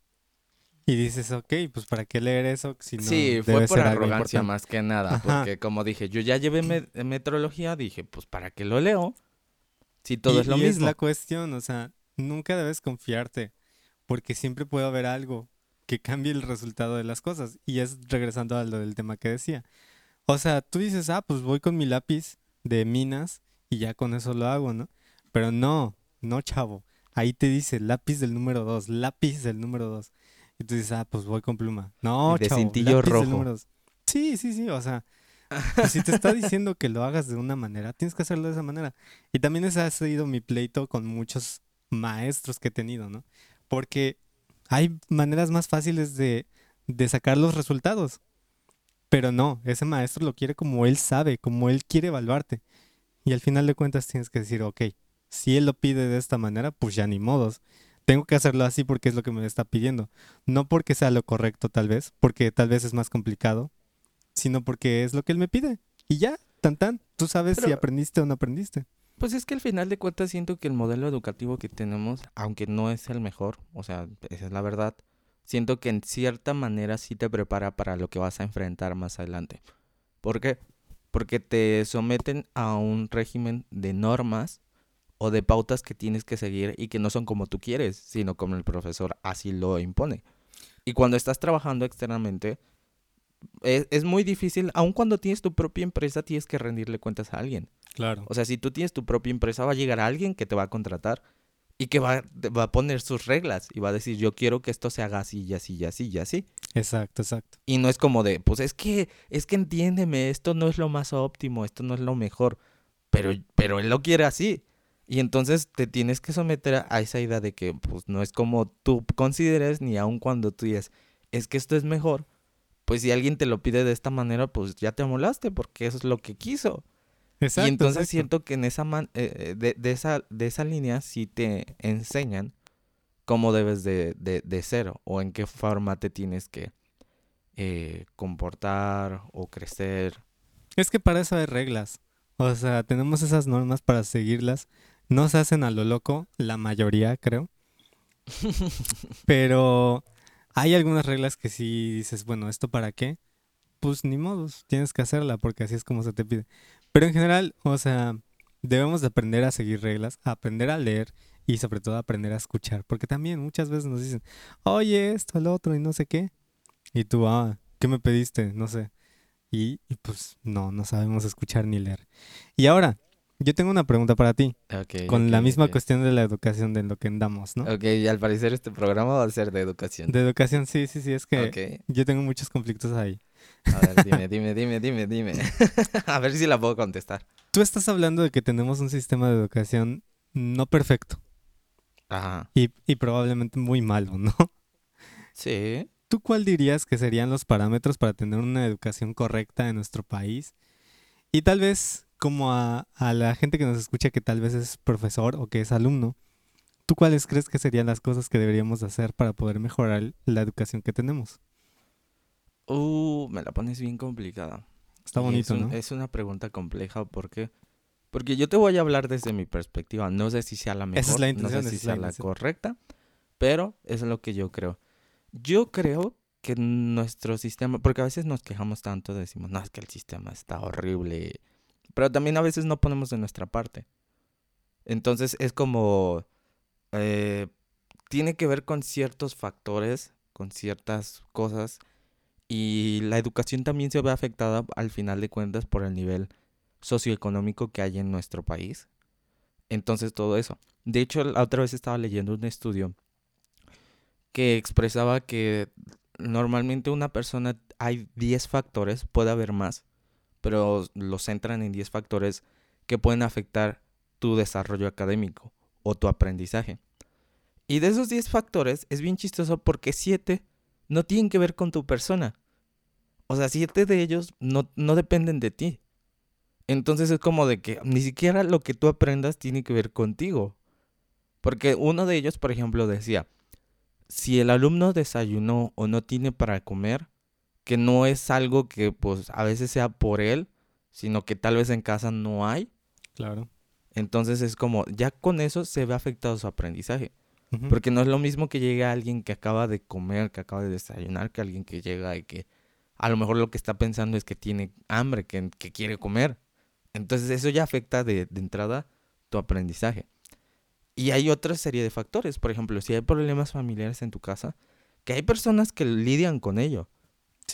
y dices, ok, pues para qué leer eso si no sí, fue por arrogancia más que nada, Ajá. porque como dije, yo ya llevé me- metrología, dije, pues ¿para qué lo leo? Si todo Y- es lo y mismo. la cuestión, o sea, nunca debes confiarte, porque siempre puede haber algo que cambie el resultado de las cosas. Y es regresando a lo del tema que decía. O sea, tú dices, ah, pues voy con mi lápiz de minas y ya con eso lo hago, ¿no? Pero no, no, chavo. Ahí te dice lápiz del número 2, lápiz del número 2. Y tú dices, ah, pues voy con pluma. No, de chavo, cintillo rojo. Sí, sí, sí, o sea, pues si te está diciendo que lo hagas de una manera, tienes que hacerlo de esa manera. Y también ese ha sido mi pleito con muchos maestros que he tenido, ¿no? Porque hay maneras más fáciles de, de sacar los resultados. Pero no, ese maestro lo quiere como él sabe, como él quiere evaluarte. Y al final de cuentas tienes que decir, ok, si él lo pide de esta manera, pues ya ni modos. Tengo que hacerlo así porque es lo que me está pidiendo. No porque sea lo correcto tal vez, porque tal vez es más complicado, sino porque es lo que él me pide. Y ya, tan tan, tú sabes si aprendiste o no aprendiste. Pues es que al final de cuentas siento que el modelo educativo que tenemos, aunque no es el mejor, o sea, esa es la verdad, siento que en cierta manera sí te prepara para lo que vas a enfrentar más adelante. ¿Por qué? Porque te someten a un régimen de normas o de pautas que tienes que seguir y que no son como tú quieres, sino como el profesor así lo impone. Y cuando estás trabajando externamente, es, es muy difícil, aun cuando tienes tu propia empresa, tienes que rendirle cuentas a alguien. Claro. O sea, si tú tienes tu propia empresa, va a llegar alguien que te va a contratar y que va, va a poner sus reglas y va a decir, yo quiero que esto se haga así y así y así y así. Exacto, exacto. Y no es como de, pues es que, es que entiéndeme, esto no es lo más óptimo, esto no es lo mejor, pero, pero él lo quiere así. Y entonces te tienes que someter a- esa idea de que, pues no es como tú consideres, ni aun cuando tú dices, es que esto es mejor, pues si alguien te lo pide de esta manera, pues ya te amolaste porque eso es lo que quiso. Exacto. y entonces exacto. siento que en esa man- eh, eh, de, de esa de esa línea sí te enseñan cómo debes de, de, de ser o en qué forma te tienes que eh, comportar o crecer. Es que para eso hay reglas. O sea, tenemos esas normas para seguirlas. No se hacen a lo loco, la mayoría creo. Pero hay algunas reglas que sí dices, bueno, ¿esto para qué? Pues ni modos, tienes que hacerla porque así es como se te pide. Pero en general, o sea, debemos de aprender a seguir reglas, aprender a leer y sobre todo aprender a escuchar. Porque también muchas veces nos dicen, oye, esto, el otro y no sé qué. Y tú, ah, ¿qué me pediste? No sé. Y, y pues no, no sabemos escuchar ni leer. Y ahora, yo tengo una pregunta para ti, Ok, con la misma cuestión de la educación de lo que andamos, ¿no? Ok, y al parecer este programa va a ser de educación. De educación, sí, sí, sí, es que yo tengo muchos conflictos ahí. A ver, dime, dime, dime, dime, dime. a ver si la puedo contestar. Tú estás hablando de que tenemos un sistema de educación no perfecto Ajá. y, y probablemente muy malo, ¿no? Sí. ¿Tú cuál dirías que serían los parámetros para tener una educación correcta en nuestro país? Y tal vez, como a, a la gente que nos escucha que tal vez es profesor o que es alumno, ¿tú cuáles crees que serían las cosas que deberíamos hacer para poder mejorar la educación que tenemos? Uh, me la pones bien complicada. Está bonito, es un- ¿no? Es una pregunta compleja porque porque yo te voy a hablar desde mi perspectiva. No sé si sea la mejor, Esa es la no sé si la sea la correcta, pero es lo que yo creo. Yo creo que nuestro sistema, porque a veces nos quejamos tanto, decimos, no, es que el sistema está horrible, pero también a veces no ponemos de nuestra parte. Entonces es como, eh, tiene que ver con ciertos factores, con ciertas cosas, y la educación también se ve afectada al final de cuentas por el nivel socioeconómico que hay en nuestro país. Entonces todo eso. De hecho, la otra vez estaba leyendo un estudio que expresaba que normalmente una persona hay 10 factores, puede haber más, pero los centran en 10 factores que pueden afectar tu desarrollo académico o tu aprendizaje. Y de esos 10 factores es bien chistoso porque 7 no tienen que ver con tu persona. O sea, 7 de ellos no, no dependen de ti. Entonces es como de que ni siquiera lo que tú aprendas tiene que ver contigo. Porque uno de ellos, por ejemplo, decía, si el alumno desayunó o no tiene para comer, que no es algo que pues a veces sea por él, sino que tal vez en casa no hay, Claro. entonces es como, ya con eso se ve afectado su aprendizaje. Porque no es lo mismo que llegue alguien que acaba de comer, que acaba de desayunar, que alguien que llega y que a lo mejor lo que está pensando es que tiene hambre, que, que quiere comer. Entonces eso ya afecta de, de entrada tu aprendizaje. Y hay otra serie de factores. Por ejemplo, si hay problemas familiares en tu casa, que hay personas que lidian con ello.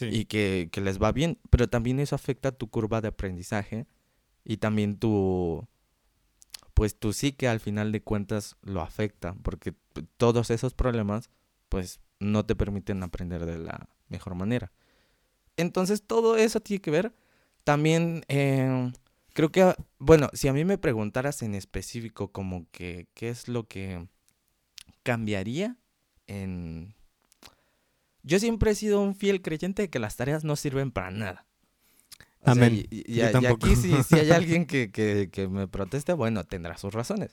Y que, que, les va bien, pero también eso afecta tu curva de aprendizaje y también tu, pues tu psique al final de cuentas lo afecta, porque todos esos problemas pues no te permiten aprender de la mejor manera. Entonces todo eso tiene que ver también, eh, creo que, bueno, si a mí me preguntaras en específico como que qué es lo que cambiaría en... Yo siempre he sido un fiel creyente de que las tareas no sirven para nada. Amén. y, aquí si, si, hay alguien que, que, que me proteste, bueno, tendrá sus razones.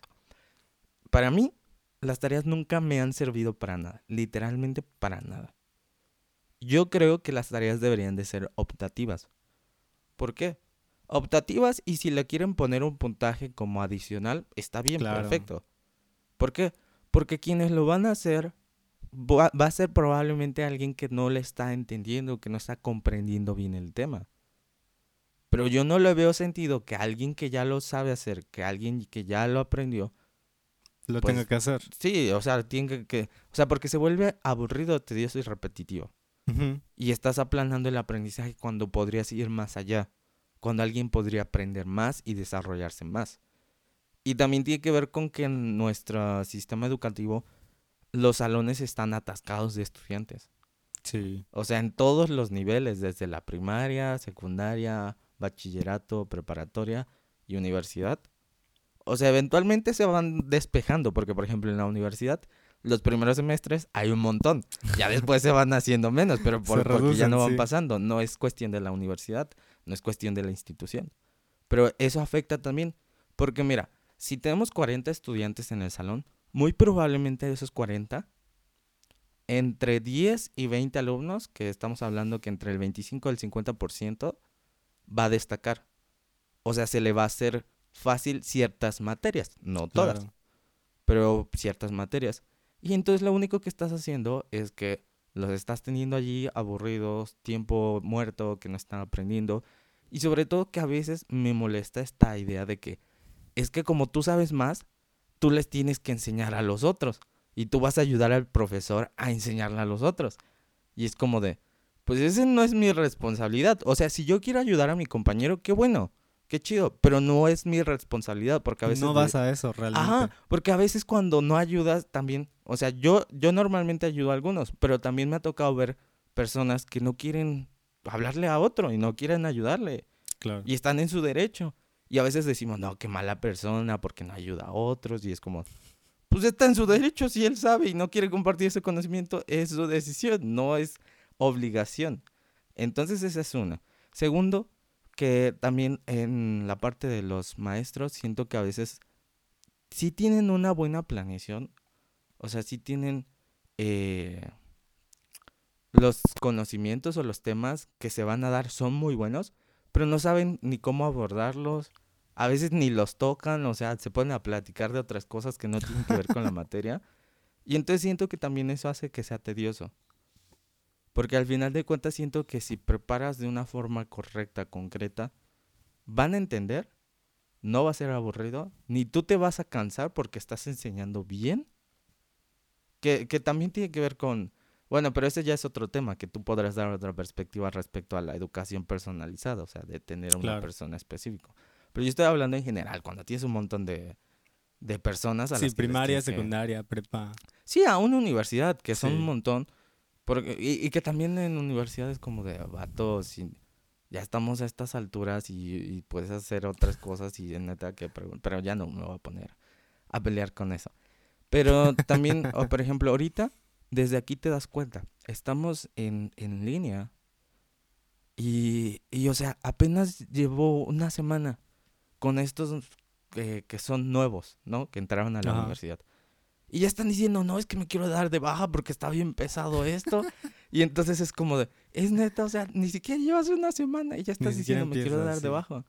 Para mí, las tareas nunca me han servido para nada, literalmente para nada. Yo creo que las tareas deberían de ser optativas. ¿Por qué? Optativas y si le quieren poner un puntaje como adicional, está bien, perfecto. ¿Por qué? Porque quienes lo van a hacer va, a ser probablemente alguien que no le está entendiendo, que no está comprendiendo bien el tema. Pero yo no le veo sentido que alguien que ya lo sabe hacer, que alguien que ya lo aprendió, lo tenga pues, que hacer. Sí, o sea, tiene que, o sea, porque se vuelve aburrido, tedioso y repetitivo. Y estás aplanando el aprendizaje cuando podrías ir más allá, cuando alguien podría aprender más y desarrollarse más. Y también tiene que ver con que en nuestro sistema educativo los salones están atascados de estudiantes. Sí. O sea, en todos los niveles, desde la primaria, secundaria, bachillerato, preparatoria y universidad. O sea, eventualmente se van despejando, porque por ejemplo en la universidad los primeros semestres hay un montón. Ya después se van haciendo menos, pero por, porque ya no van pasando. No es cuestión de la universidad, no es cuestión de la institución. Pero eso afecta también, porque mira, si tenemos 40 estudiantes en el salón, muy probablemente de esos 40, entre 10 y 20 alumnos, que estamos hablando que entre el 25 y el 50%, va a destacar. O sea, se le va a hacer fácil ciertas materias, no todas, pero ciertas materias. Y entonces lo único que estás haciendo es que los estás teniendo allí aburridos, tiempo muerto, que no están aprendiendo. Y sobre todo que a veces me molesta esta idea de que es que como tú sabes más, tú les tienes que enseñar a los otros. Y tú vas a ayudar al profesor a enseñarle a los otros. Y es como de, pues esa no es mi responsabilidad. O sea, si yo quiero ayudar a mi compañero, qué bueno, qué chido, pero no es mi responsabilidad porque a veces... No vas a eso realmente. Ajá, porque a veces cuando no ayudas también, o sea, yo, yo normalmente ayudo a algunos, pero también me ha tocado ver personas que no quieren hablarle a otro y no quieren ayudarle. Claro. Y están en su derecho. Y a veces decimos, no, qué mala persona porque no ayuda a otros. Y es como, pues está en su derecho, si él sabe y no quiere compartir ese conocimiento, es su decisión, no es obligación. Entonces esa es una. Segundo, que también en la parte de los maestros siento que a veces sí tienen una buena planeación, o sea, sí tienen eh, los conocimientos o los temas que se van a dar son muy buenos, pero no saben ni cómo abordarlos, a veces ni los tocan, o sea, se ponen a platicar de otras cosas que no tienen que ver con la materia. Y entonces siento que también eso hace que sea tedioso. Porque al final de cuentas siento que si preparas de una forma correcta, concreta, van a entender, no va a ser aburrido, ni tú te vas a cansar porque estás enseñando bien. Que, que también tiene que ver con, bueno, pero ese ya es otro tema, que tú podrás dar otra perspectiva respecto a la educación personalizada, o sea, de tener una persona específica. Pero yo estoy hablando en general, cuando tienes un montón de, de personas a sí, primaria, secundaria, prepa. Sí, a una universidad, que son un montón. Porque, y, que también en universidades como de vatos, ya estamos a estas alturas y, puedes hacer otras cosas y neta que pero ya no me voy a poner a pelear con eso. Pero también, por ejemplo, ahorita, desde aquí te das cuenta, estamos en, en línea y, y, o sea, apenas llevo una semana con estos que son nuevos, ¿no? Que entraron a la universidad. Y ya están diciendo, no, es que me quiero dar de baja porque está bien pesado esto. y entonces es como de, es neta, o sea, ni siquiera llevas una semana y ya estás diciendo, me quiero dar de baja.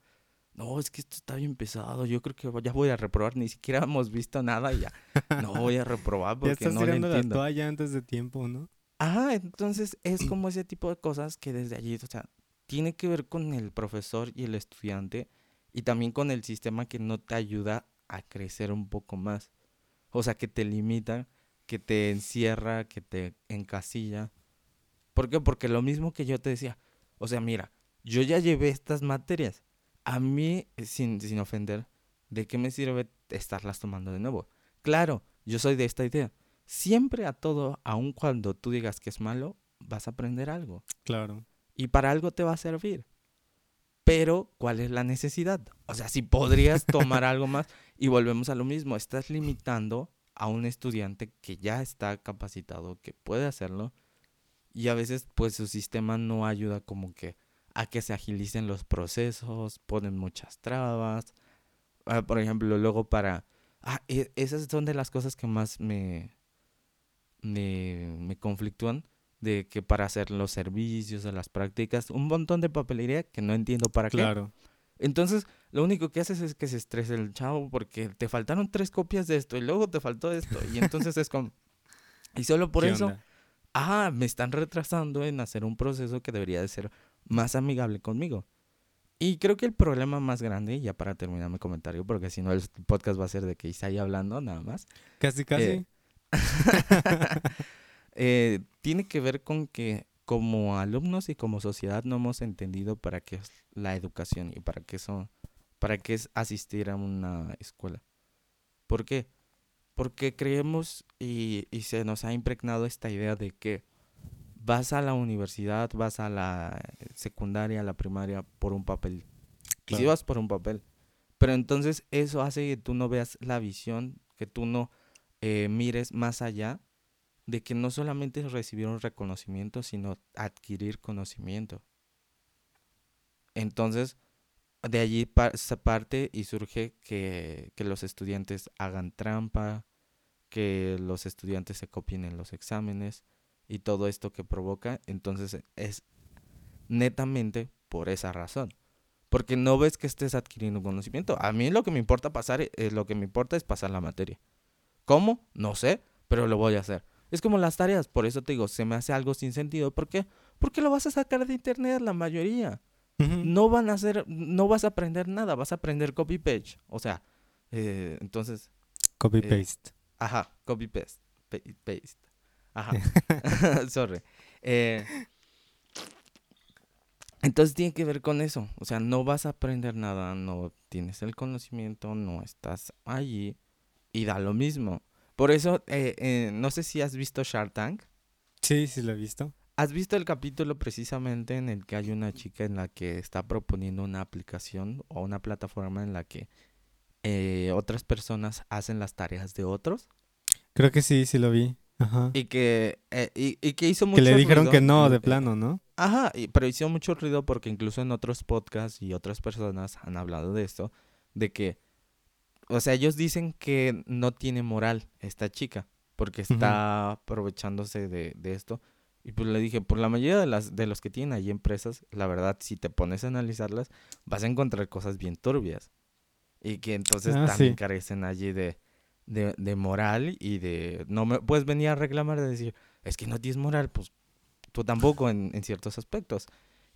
No, es que esto está bien pesado. Yo creo que ya voy a reprobar. Ni siquiera hemos visto nada y ya. No voy a reprobar porque ya estás no entiendo. la toalla antes de tiempo, ¿no? Ajá, entonces es como ese tipo de cosas que desde allí, o sea, tiene que ver con el profesor y el estudiante y también con el sistema que no te ayuda a crecer un poco más. O sea, que te limita, que te encierra, que te encasilla. ¿Por qué? Porque lo mismo que yo te decía, o sea, mira, yo ya llevé estas materias. A mí, eh, sin, sin ofender, ¿de qué me sirve estarlas tomando de nuevo? Claro, yo soy de esta idea. Siempre a todo, aun cuando tú digas que es malo, vas a aprender algo. Claro. Y para algo te va a servir. Pero, ¿cuál es la necesidad? O sea, si podrías tomar algo más y volvemos a lo mismo, estás limitando a un estudiante que ya está capacitado, que puede hacerlo, y a veces pues su sistema no ayuda como que a que se agilicen los procesos, ponen muchas trabas. Ah, por ejemplo, luego para... Ah, e, esas son de las cosas que más me, me, me conflictúan de que para hacer los servicios, las prácticas, un montón de papelería que no entiendo para qué. Claro. Entonces, lo único que haces es que se estrese el chavo porque te faltaron tres copias de esto y luego te faltó esto. Y entonces es como... Y solo por ¿Qué eso, onda? ah, me están retrasando en hacer un proceso que debería de ser más amigable conmigo. Y creo que el problema más grande, ya para terminar mi comentario, porque si no el podcast va a ser de que Isai hablando nada más, Casi, casi. Eh, eh, tiene que ver con que como alumnos y como sociedad no hemos entendido para qué es la educación y para qué son, para qué es asistir a una escuela. ¿Por qué? Porque creemos y, y se nos ha impregnado esta idea de que vas a la universidad, vas a la secundaria, a la primaria por un papel. Y sí Claro. vas por un papel. Pero entonces eso hace que tú no veas la visión, que tú no eh, mires más allá de que no solamente un reconocimiento, sino adquirir conocimiento. Entonces, de allí parte y surge que, que los estudiantes hagan trampa, que los estudiantes se copien en los exámenes y todo esto que provoca. Entonces, es netamente por esa razón. Porque no ves que estés adquiriendo conocimiento. A mí lo que me importa pasar, eh, lo que me importa es pasar la materia. ¿Cómo? No sé, pero lo voy a hacer. Es como las tareas, por eso te digo, se me hace algo sin sentido. ¿Por qué? Porque lo vas a sacar de internet la mayoría. No van a hacer, no vas a aprender nada, vas a aprender copy page. O sea, eh, entonces, Copy eh, paste. ajá, copy paste, pa- paste. Ajá. Sorry. Eh, entonces tiene que ver con eso. O sea, no vas a aprender nada, no tienes el conocimiento, no estás allí y da lo mismo. Por eso, eh, eh, no sé si has visto Shark Tank. Sí, sí lo he visto. ¿Has visto el capítulo precisamente en el que hay una chica en la que está proponiendo una aplicación o una plataforma en la que eh, otras personas hacen las tareas de otros? Creo que sí, sí lo vi. Ajá. Y que, eh, y, y que hizo mucho Que le dijeron ruido. que no, de plano, ¿no? Ajá, y- pero hizo mucho ruido porque incluso en otros podcasts y otras personas han hablado de esto, de que, o sea, ellos dicen que no tiene moral esta chica, porque está aprovechándose de, de esto. Y pues le dije, por la mayoría de, las, de los que tienen ahí empresas, la verdad, si te pones a analizarlas, vas a encontrar cosas bien turbias. Y que entonces Ah, también sí. carecen allí de, de, de moral y de... No me puedes venir a reclamar de decir, es que no tienes moral, pues tú tampoco en, en ciertos aspectos.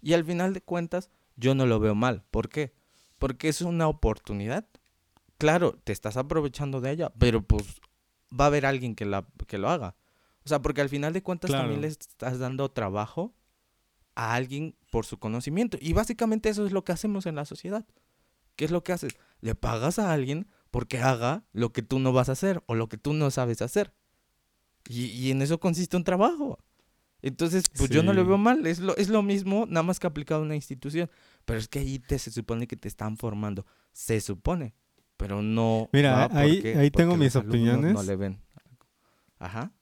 Y al final de cuentas, yo no lo veo mal. ¿Por qué? Porque es una oportunidad. Claro, te estás aprovechando de ella, pero pues va a haber alguien que, la, que lo haga. O sea, porque al final de cuentas también le estás dando trabajo a alguien por su conocimiento. Y básicamente eso es lo que hacemos en la sociedad. ¿Qué es lo que haces? Le pagas a alguien porque haga lo que tú no vas a hacer o lo que tú no sabes hacer. Y, y en eso consiste un trabajo. Entonces, pues yo no lo veo mal. Es lo, es lo mismo, nada más que aplicado a una institución. Pero es que ahí te, se supone que te están formando. Se supone. Pero no. Mira, va ahí- porque- ahí tengo mis alumnos No opiniones. le ven. Ajá.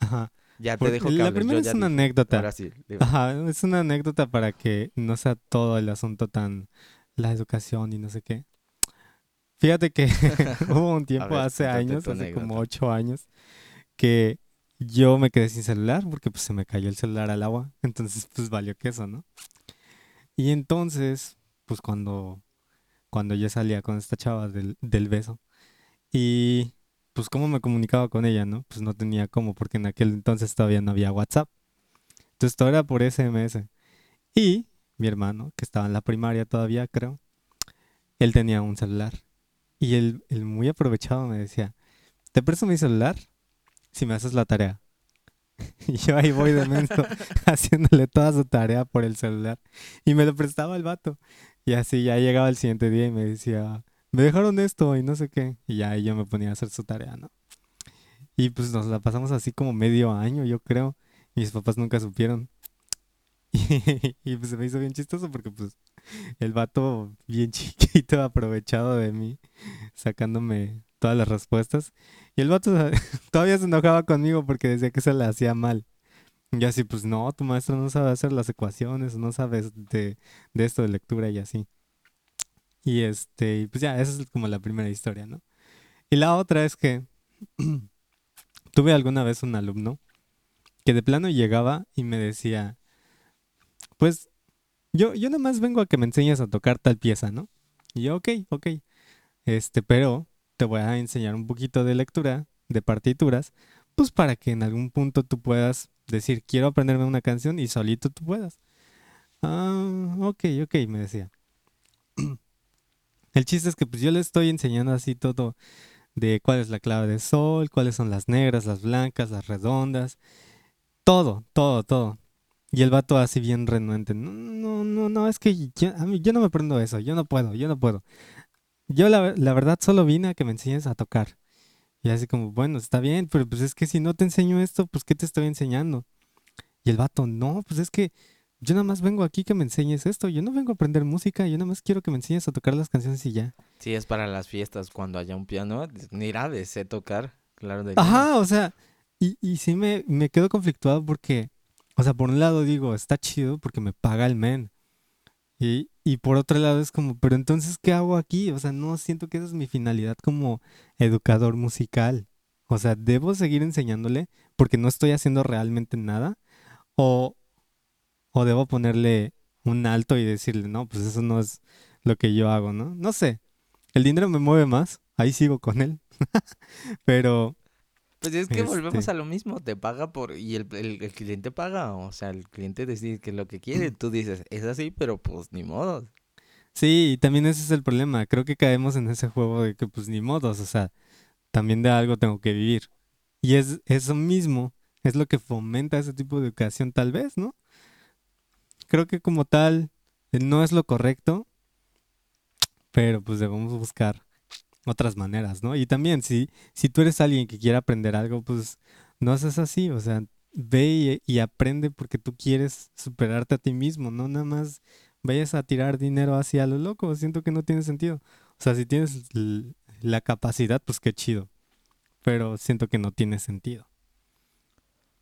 Ajá. Ya te dejo que la hables, yo primera es una dije. anécdota. Ahora sí. Ajá, es una anécdota para que no sea todo el asunto tan la educación y no sé qué. Fíjate que hubo un tiempo ver, hace años, hace como ocho años, que yo me quedé sin celular porque pues se me cayó el celular al agua, entonces pues valió queso, ¿no? Y entonces, pues cuando, cuando yo salía con esta chava del, del beso y pues cómo me comunicaba con ella, ¿no? Pues no tenía cómo porque en aquel entonces todavía no había WhatsApp. Entonces todo era por SMS. Y mi hermano, que estaba en la primaria todavía, creo, él tenía un celular. Y él, él muy aprovechado me decía, te presto mi celular si me haces la tarea. Y yo ahí voy de menso haciéndole toda su tarea por el celular. Y me lo prestaba el vato. Y así ya llegaba el siguiente día y me decía, me dejaron esto y no sé qué. Y ya yo me ponía a hacer su tarea, ¿no? Y pues nos la pasamos así como medio año, yo creo. Mis papás nunca supieron. Y, pues se me hizo bien chistoso porque pues el vato bien chiquito aprovechado de mí, sacándome todas las respuestas. Y el vato todavía se enojaba conmigo porque decía que se le hacía mal. Y así, pues no, tu maestro no sabe hacer las ecuaciones, no sabes de, de esto de lectura y así. Y este, pues ya, esa es como la primera historia, ¿no? Y la otra es que tuve alguna vez un alumno que de plano llegaba y me decía, pues yo, yo más vengo a que me enseñes a tocar tal pieza, ¿no? Y yo, ok, ok. Este, pero te voy a enseñar un poquito de lectura, de partituras, pues para que en algún punto tú puedas decir, quiero aprenderme una canción y solito tú puedas. Ah, ok, ok, me decía. El chiste es que pues yo le estoy enseñando así todo de cuál es la clave de sol, cuáles son las negras, las blancas, las redondas, todo, todo, todo. Y el vato así bien renuente, no, no, no, no, es que yo, a mí, yo no me aprendo eso, yo no puedo, yo no puedo. Yo la, la verdad solo vine a que me enseñes a tocar. Y así como, bueno, está bien, pero pues es que si no te enseño esto, pues ¿qué te estoy enseñando? Y el vato, no, pues es que yo nada más vengo aquí que me enseñes esto. Yo no vengo a aprender música, yo nada más quiero que me enseñes a tocar las canciones y ya. Sí, es para las fiestas cuando haya un piano. Mira, de sé tocar, claro. De Ajá, o sea, y, y sí me, me quedo conflictuado porque, o sea, por un lado digo, está chido porque me paga el men. Y, y por otro lado es como, pero entonces, ¿qué hago aquí? O sea, no siento que esa es mi finalidad como educador musical. O sea, ¿debo seguir enseñándole porque no estoy haciendo realmente nada? O, o debo ponerle un alto y decirle, no, pues eso no es lo que yo hago, ¿no? No sé. El dinero me mueve más, ahí sigo con él. Pero... Pues es que volvemos este a lo mismo, te paga por... Y el, el, cliente paga, o sea, el cliente decide que es lo que quiere, tú dices, es así, pero pues ni modo. Sí, y también ese es el problema, creo que caemos en ese juego de que pues ni modos, o sea, también de algo tengo que vivir. Y es eso mismo, es lo que fomenta ese tipo de educación tal vez, ¿no? creo que como tal eh, no es lo correcto, pero pues debemos buscar otras maneras, ¿no? Y también si, si tú eres alguien que quiere aprender algo, pues no haces así, o sea, ve y, aprende porque tú quieres superarte a ti mismo, no nada más vayas a tirar dinero hacia lo loco, siento que no tiene sentido. O sea, si tienes la capacidad, pues qué chido, pero siento que no tiene sentido.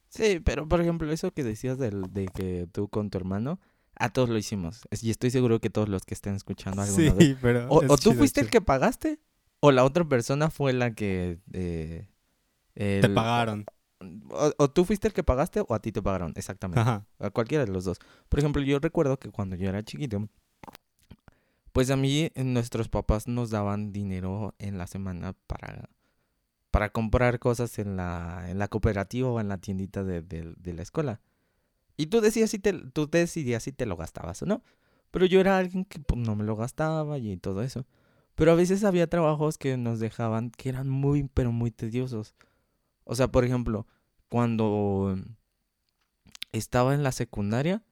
Sí, pero por ejemplo, eso que decías del, de que tú con tu hermano, a todos lo hicimos. Y estoy seguro que todos los que estén escuchando alguna sí, Pero o, tú fuiste el que pagaste, o la otra persona fue la que... Eh, te pagaron. O, tú fuiste el que pagaste o a ti te pagaron, exactamente. Ajá. A cualquiera de los dos. Por ejemplo, yo recuerdo que cuando yo era chiquito, pues a mí nuestros papás nos daban dinero en la semana para para comprar cosas en la, en la cooperativa o en la tiendita de, de, la escuela. Y tú decías si te, tú decidías si te lo gastabas o no. Pero yo era alguien que pues, no me lo gastaba y todo eso. Pero a veces había trabajos que nos dejaban que eran muy, pero muy tediosos. O sea, por ejemplo, cuando estaba en la secundaria,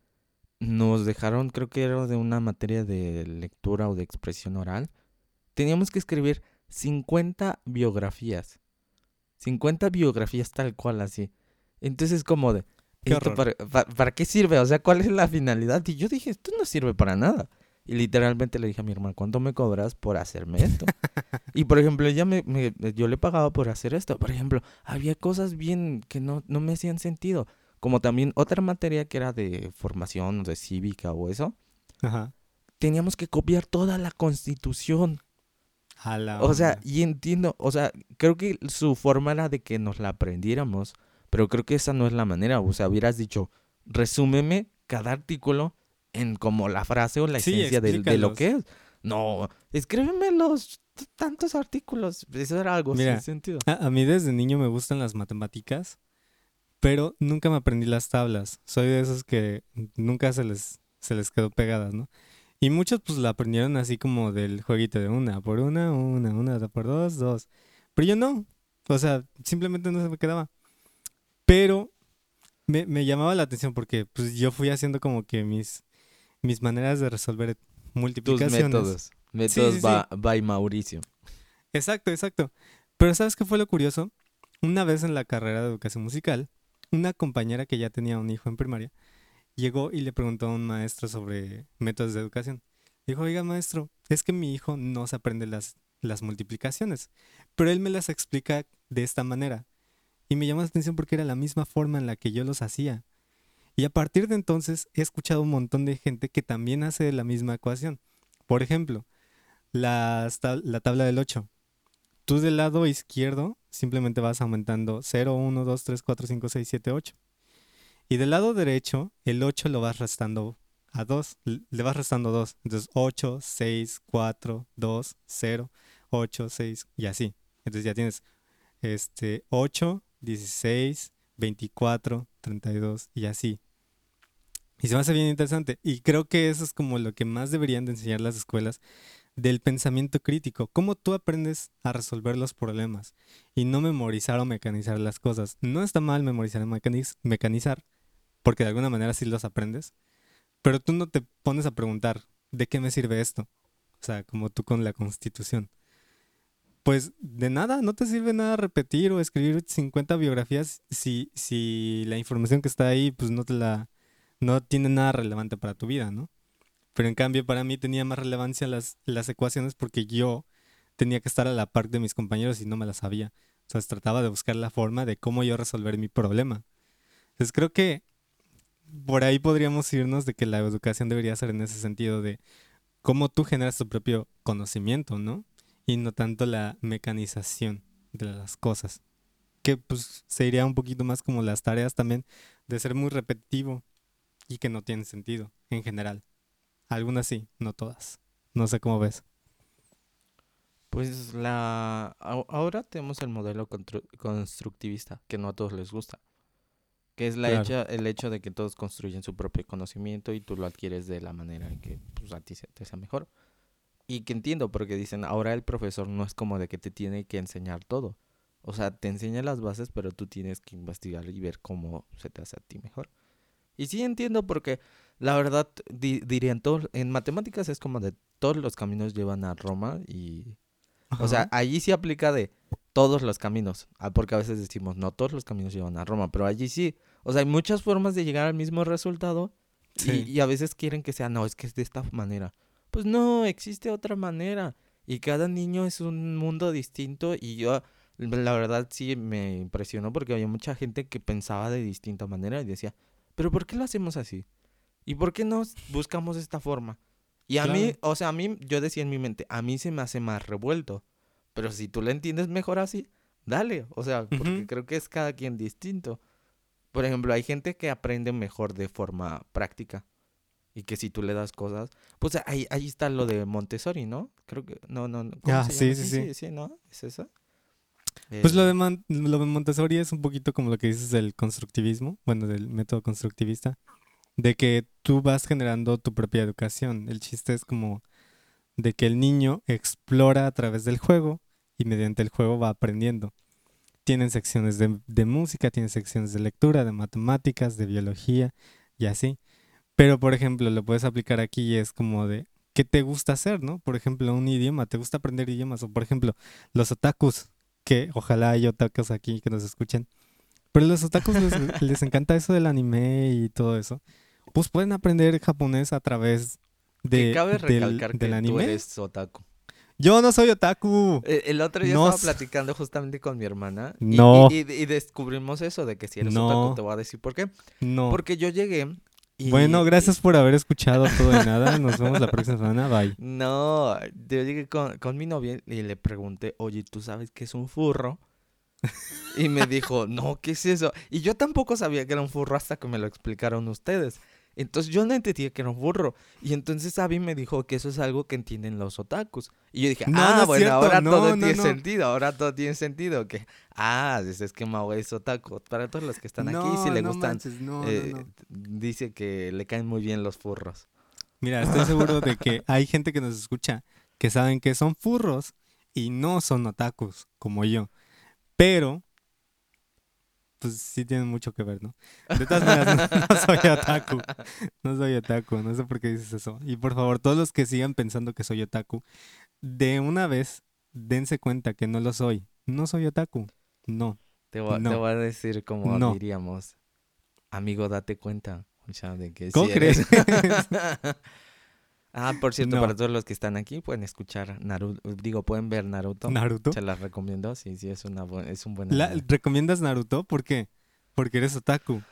nos dejaron, creo que era de una materia de lectura o de expresión oral. Teníamos que escribir 50 biografías. 50 biografías tal cual así. Entonces como de, para, qué sirve? O sea, ¿cuál es la finalidad? Y yo dije, esto no sirve para nada. Y literalmente le dije a mi hermano, ¿cuánto me cobras por hacerme esto? y por ejemplo, ella me, yo le pagaba por hacer esto. Por ejemplo, había cosas bien que no, no me hacían sentido. Como también otra materia que era de formación, de cívica o eso. Ajá. Teníamos que copiar toda la constitución o sea, y entiendo, o sea, creo que su forma era de que nos la aprendiéramos, pero creo que esa no es la manera. O sea, hubieras dicho, resúmeme cada artículo en como la frase o la esencia de, lo que es. No, escríbeme los tantos artículos. Eso era algo sin sentido. A, a, mí desde niño me gustan las matemáticas, pero nunca me aprendí las tablas. Soy de esos que nunca se les, se les quedó pegadas, ¿no? Y muchos pues la aprendieron así como del jueguito de una por una, una, una por dos, dos. Pero yo no. O sea, simplemente no se me quedaba. Pero me, me llamaba la atención porque pues yo fui haciendo como que mis, mis maneras de resolver Tus multiplicaciones. métodos. Métodos sí, ba- by Mauricio. Exacto, exacto. Pero ¿sabes qué fue lo curioso? Una vez en la carrera de educación musical, una compañera que ya tenía un hijo en primaria llegó y le preguntó a un maestro sobre métodos de educación. Dijo, oiga maestro, es que mi hijo no se aprende las, las multiplicaciones, pero él me las explica de esta manera. Y me llamó la atención porque era la misma forma en la que yo los hacía. Y a partir de entonces he escuchado un montón de gente que también hace la misma ecuación. Por ejemplo, tab- la tabla del 8. Tú del lado izquierdo simplemente vas aumentando 0, 1, 2, 3, 4, 5, 6, 7, 8. Y del lado derecho, el 8 lo vas restando a 2. Le vas restando 2. Entonces 8, 6, 4, 2, 0, 8, 6 y así. Entonces ya tienes este 8, 16, 24, 32 y así. Y se me hace bien interesante. Y creo que eso es como lo que más deberían de enseñar las escuelas del pensamiento crítico. Cómo tú aprendes a resolver los problemas y no memorizar o mecanizar las cosas. No está mal memorizar o mecaniz- mecanizar, porque de alguna manera sí los aprendes. Pero tú no te pones a preguntar, ¿de qué me sirve esto? O sea, como tú con la constitución. Pues de nada, no te sirve nada repetir o escribir 50 biografías si, si la información que está ahí pues no te la no tiene nada relevante para tu vida, ¿no? Pero en cambio para mí tenía más relevancia las, las ecuaciones porque yo tenía que estar a la par de mis compañeros y no me las sabía. O sea, trataba de buscar la forma de cómo yo resolver mi problema. Entonces creo que por ahí podríamos irnos de que la educación debería ser en ese sentido de cómo tú generas tu propio conocimiento, ¿no? Y no tanto la mecanización de las cosas. Que pues se iría un poquito más como las tareas también de ser muy repetitivo y que no tienen sentido en general. Algunas sí, no todas. No sé cómo ves. Pues la ahora tenemos el modelo constru- constructivista, que no a todos les gusta. Que es la Claro. hecha, el hecho de que todos construyen su propio conocimiento y tú lo adquieres de la manera en que pues, a ti se te sea mejor. Y que entiendo, porque dicen, ahora el profesor no es como de que te tiene que enseñar todo. O sea, te enseña las bases, pero tú tienes que investigar y ver cómo se te hace a ti mejor. Y sí entiendo porque la verdad di- dirían todos en matemáticas es como de todos los caminos llevan a Roma y o sea, allí sí aplica de todos los caminos, ah, porque a veces decimos no todos los caminos llevan a Roma, pero allí sí, o sea, hay muchas formas de llegar al mismo resultado y- y, a veces quieren que sea no, es que es de esta manera. Pues no, existe otra manera y cada niño es un mundo distinto y yo la verdad sí me impresionó porque había mucha gente que pensaba de distinta manera y decía, pero ¿por qué lo hacemos así? ¿Y por qué no buscamos esta forma? Y a mí, o sea, a mí, yo decía en mi mente, a mí se me hace más revuelto. Pero si tú lo entiendes mejor así, dale. O sea, porque creo que es cada quien distinto. Por ejemplo, hay gente que aprende mejor de forma práctica. Y que si tú le das cosas, pues ahí, ahí está lo de Montessori, ¿no? Creo que, no, no, no. ¿cómo Ah, se sí, llama? sí, sí. sí, ¿no? ¿Es eso? Pues lo Eh, de, Man- lo de Montessori es un poquito como lo que dices del constructivismo, bueno, del método constructivista, de que tú vas generando tu propia educación. El chiste es como de que el niño explora a través del juego y mediante el juego va aprendiendo. Tienen secciones de, de música, tienen secciones de lectura, de matemáticas, de biología y así. Pero, por ejemplo, lo puedes aplicar aquí y es como de, ¿qué te gusta hacer, no? Por ejemplo, un idioma, ¿te gusta aprender idiomas? O, por ejemplo, los otakus, que ojalá haya otakus aquí que nos escuchen. Pero los otakus les, les encanta eso del anime y todo eso. Pues pueden aprender japonés a través de, que cabe del, recalcar del que tú anime. eres otaku. Yo no soy otaku. Eh, El otro día No estaba platicando justamente con mi hermana. No. Y, y- y descubrimos eso de que si eres No. otaku te voy a decir por qué. No. Porque yo llegué y... Bueno, gracias por haber escuchado todo y nada. Nos vemos la próxima semana. Bye. No, yo llegué con, con mi novia y le pregunté, oye, ¿tú sabes qué es un furro? Y me dijo, no, ¿qué es eso? Y yo tampoco sabía que era un furro hasta que me lo explicaron ustedes. Entonces yo no entendía que era un furro. Y entonces Abby me dijo que eso es algo que entienden los otakus. Y yo dije, No, ah, no bueno, cierto, ahora no, todo no, tiene no. sentido, ahora todo tiene sentido. Que, ah, es que Mao es otaku. Para todos los que están aquí, si le no gustan, manches, no, no, eh, no. dice que le caen muy bien los furros. Mira, estoy seguro de que hay gente que nos escucha que saben que son furros y no son otakus como yo. Pero, pues sí tienen mucho que ver, ¿no? De todas maneras, no, no soy otaku. No soy otaku, no sé por qué dices eso. Y por favor, todos los que sigan pensando que soy otaku, de una vez dense cuenta que no lo soy. No soy otaku. No. Te voy, No. te voy a decir como No. diríamos, amigo, date cuenta. O sea, de que ¿Cómo sí crees? ah, por cierto, No. para todos los que están aquí, pueden escuchar Naruto. Digo, pueden ver Naruto. ¿Naruto? Se las recomiendo. Sí, sí, es, una es un buen La- anime. ¿Recomiendas Naruto? ¿Por qué? Porque eres otaku.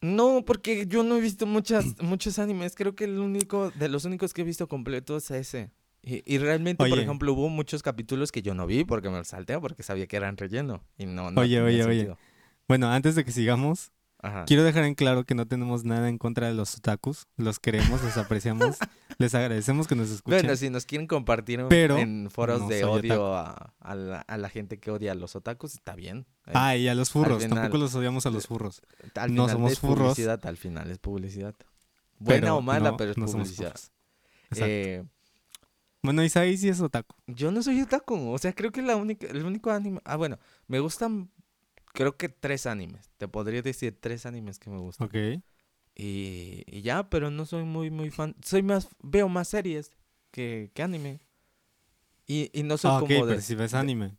No, porque yo no he visto muchas, muchos animes. Creo que el único, de los únicos que he visto completo es ese. Y, y realmente, por ejemplo, hubo muchos capítulos que yo no vi porque me los salté porque sabía que eran relleno. Y no, no Oye, oye, oye. Bueno, antes de que sigamos, Ajá. quiero dejar en claro que no tenemos nada en contra de los otakus. Los queremos, los apreciamos. les agradecemos que nos escuchen. Bueno, si nos quieren compartir en- Pero en foros no de odio a, a la, a la gente que odia a los otakus, está bien. Eh, Ah, y a los furros. final- Tampoco los odiamos a los furros. al no final somos es furros. publicidad, al final es publicidad. Buena pero o mala, no- pero es no publicidad. Eh, Bueno, Isaí sí es otaku. yo no soy otaku, o sea, creo que la única, el único anime... Ah, bueno, me gustan, creo que tres animes. Te podría decir tres animes que me gustan. Ok. Y, y ya, pero no soy muy, muy fan. Soy más, veo más series que, que anime. Y, y no soy Ah, como de... pero si ves de- anime.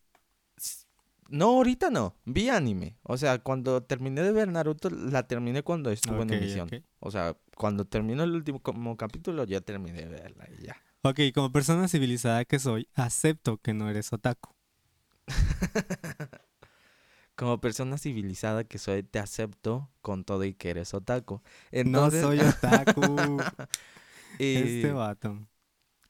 No, ahorita no. Vi anime. O sea, cuando terminé de ver Naruto, la terminé cuando estuvo Ok, en emisión. ok. O sea, cuando terminó el último como capítulo, ya terminé de verla y ya. Ok, como persona civilizada que soy, acepto que no eres otaku. Como persona civilizada que soy, te acepto con todo y que eres otaku. No Entonces, soy otaku. y, este vato.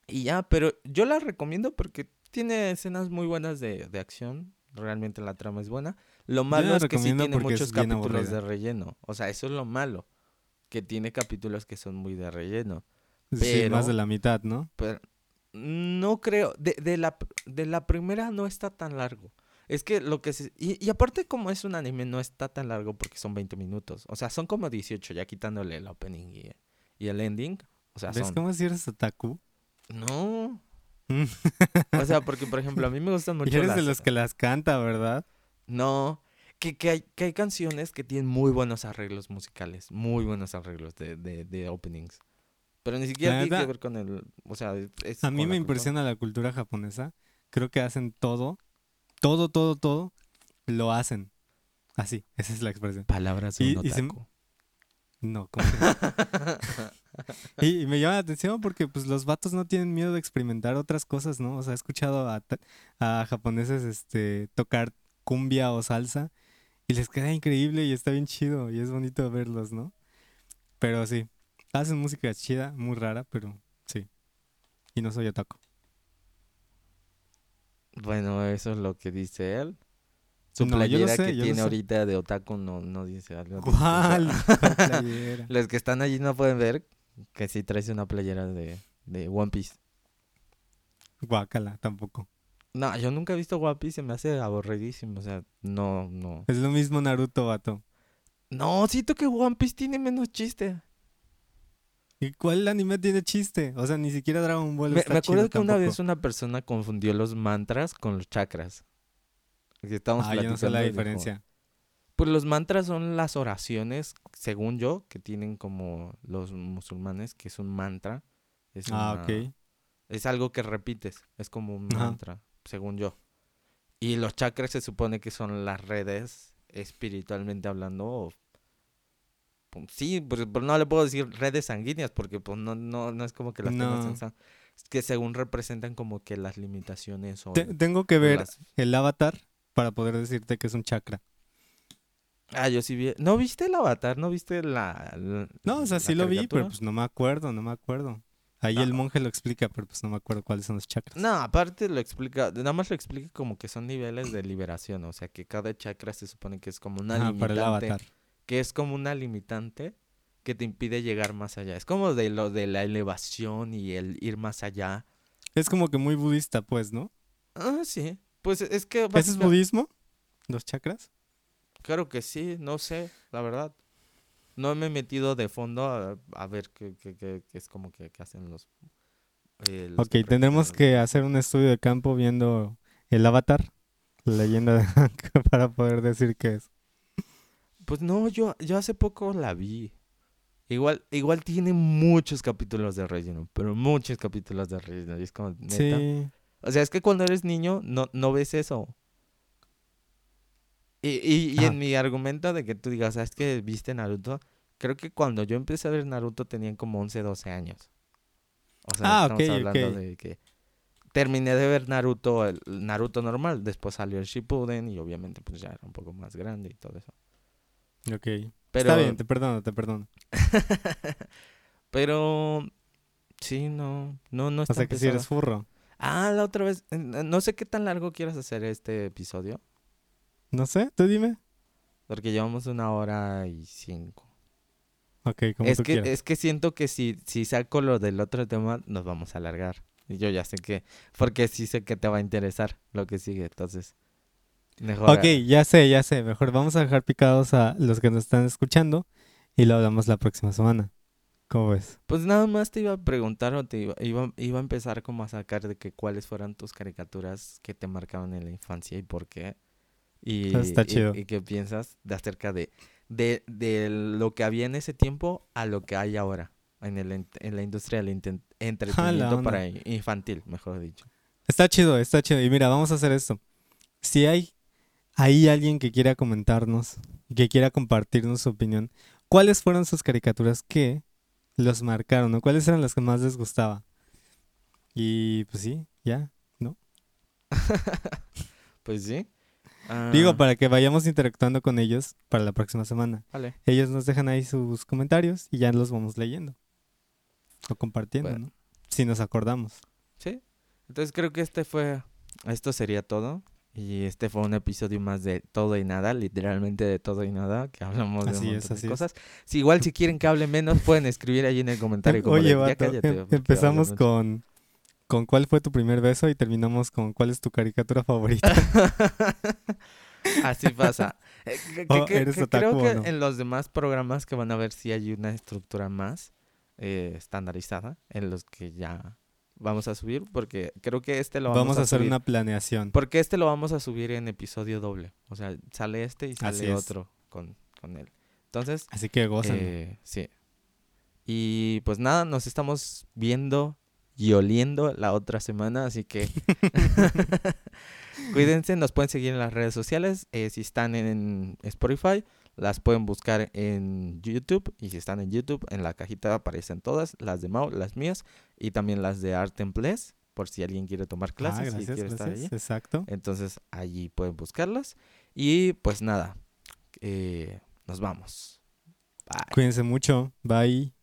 y ya, pero yo la recomiendo porque tiene escenas muy buenas de, de acción. Realmente la trama es buena. Lo malo es que sí tiene muchos capítulos de relleno. O sea, eso es lo malo. Que tiene capítulos que son muy de relleno. Sí, más de la mitad, ¿no? Pero no creo. De, de la, de la primera no está tan largo. Es que lo que se. Y, y aparte, como es un anime, no está tan largo porque son 20 minutos. O sea, son como 18, ya quitándole el opening y, y el ending. O sea, ¿Ves son. cómo si eres otaku? No. Mm. O sea, porque, por ejemplo, a mí me gustan mucho Y eres de las- los que las canta, ¿verdad? No. Que, que, hay, que hay canciones que tienen muy buenos arreglos musicales. Muy buenos arreglos de, de, de openings. Pero ni siquiera tiene que ver con el. O sea, es A mí me cultura. impresiona la cultura japonesa. Creo que hacen todo, todo, todo, todo, lo hacen. Así, esa es la expresión. Palabras de Y- un y se- otaku. No, ¿cómo que? y, y me llama la atención porque pues los vatos no tienen miedo de experimentar otras cosas, ¿no? O sea, he escuchado a, a japoneses este, tocar cumbia o salsa y les queda increíble y está bien chido y es bonito verlos, ¿no? Pero sí, hacen música chida, muy rara, pero sí. Y no soy otaku. Bueno, eso es lo que dice él. Su No, playera sé, que tiene ahorita de otaku no, no dice algo. ¿Cuál? Los que están allí no pueden ver que sí traes una playera de, de One Piece. Guácala, tampoco. No, yo nunca he visto One Piece, se me hace aburridísimo. O sea, no, no. Es lo mismo Naruto, vato. No, siento que One Piece tiene menos chiste. ¿Y cuál anime tiene chiste? O sea, ni siquiera Dragon Ball Me, está me acuerdo chido que una vez una persona confundió los mantras con los chakras. Que estábamos Ah, yo no sé la dijo, diferencia. Pues los mantras son las oraciones, según yo, que tienen como los musulmanes, que es un mantra. Es Ah, una- ok. Es algo que repites, es como un Ajá. mantra, según yo. Y los chakras se supone que son las redes, espiritualmente hablando. o- sí, pues, pero no le puedo decir redes sanguíneas porque pues no, no, no es como que las tengas No. en que según representan como que las limitaciones o... Te- tengo que ver las- el avatar para poder decirte que es un chakra. Ah, yo sí vi... ¿No viste el avatar? ¿No viste la... la- No, o sea, sí lo vi, pero pues no me acuerdo, no me acuerdo. Ahí No. el monje lo explica, pero pues no me acuerdo cuáles son los chakras. No, aparte lo explica, nada más lo explica como que son niveles de liberación, o sea que cada chakra se supone que es como una Ajá, para el avatar. Que es como una limitante que te impide llegar más allá. Es como de lo de la elevación y el ir más allá. Es como que muy budista, pues, ¿no? Ah, sí. Pues es que ¿Ese es budismo? ¿Los chakras? Claro que sí, no sé, la verdad. No me he metido de fondo a, a ver qué, qué- qué- qué es como que, hacen los... eh, los Ok, tendremos que hacer un estudio de campo viendo el avatar, la leyenda de Aang, para poder decir qué es. Pues no, yo, yo hace poco la vi. Igual, igual tiene muchos capítulos de relleno, pero muchos capítulos de relleno. Y es como, neta. Sí. O sea, es que cuando eres niño no, no ves eso. Y, y, y en mi argumento de que tú digas, ¿sabes que viste Naruto? Creo que cuando yo empecé a ver Naruto tenían como 11, 12 años. O sea, Ah, estamos ok, hablando ok. de que terminé de ver Naruto, el Naruto normal, después salió el Shippuden y obviamente pues ya era un poco más grande y todo eso. Ok. Pero, Está bien, te perdono, te perdono. pero sí, no, no, no O está sea que si eres furro. Ah, la otra vez, no sé qué tan largo quieras hacer este episodio. No sé, tú dime. Porque llevamos una hora y cinco. Ok, como Es tú que, quieras. es que siento que si, si saco lo del otro tema, nos vamos a alargar. Y yo ya sé que, porque sí sé que te va a interesar lo que sigue, entonces. Mejor. Ok, ya sé, ya sé. Mejor vamos a dejar picados a los que nos están escuchando y lo hablamos la próxima semana. ¿Cómo ves? Pues nada más te iba a preguntar o te iba, iba, iba a empezar como a sacar de que cuáles fueran tus caricaturas que te marcaban en la infancia y por qué. Y, Está y- chido. y qué piensas de acerca de, de, de lo que había en ese tiempo a lo que hay ahora en, el, en la industria del entretenimiento para infantil, mejor dicho. Está chido, está chido. Y mira, vamos a hacer esto. Si hay ahí alguien que quiera comentarnos, que quiera compartirnos su opinión, ¿cuáles fueron sus caricaturas que los marcaron o cuáles eran las que más les gustaba? Y pues sí, ya. Pues sí. Digo, Ah, para que vayamos interactuando con ellos para la próxima semana. vale. Ellos nos dejan ahí sus comentarios y ya los vamos leyendo. O compartiendo, Bueno. ¿no? Si nos acordamos. Sí. Entonces creo que este fue, esto sería todo. Y este fue un episodio más de todo y nada, literalmente de todo y nada, que hablamos de un es, así es. cosas. Si igual si quieren que hable menos, pueden escribir ahí en el comentario. como Oye, de, "Ya vato, cállate, em- empezamos hablas mucho". con, con cuál fue tu primer beso y terminamos con cuál es tu caricatura favorita. Así pasa. Eh, que- Oh, que- ¿eres que creo que no? en los demás programas que van a ver si hay una estructura más eh, estandarizada en los que ya vamos a subir, porque creo que este lo vamos, Vamos a hacer subir. una planeación. Porque este lo vamos a subir en episodio doble. O sea, sale este y Así sale es. otro con, con él. Entonces, Así que gozan. eh, sí. Y pues nada, nos estamos viendo y oliendo la otra semana, así que cuídense, nos pueden seguir en las redes sociales. eh, si están en Spotify, las pueden buscar en YouTube. Y si están en YouTube, en la cajita aparecen todas, las de Mau, las mías, y también las de Art and Place, por si alguien quiere tomar ah, clases y gracias, estar gracias. allí. Exacto. Entonces allí pueden buscarlas. Y pues nada, eh, nos vamos. Bye. Cuídense mucho. Bye.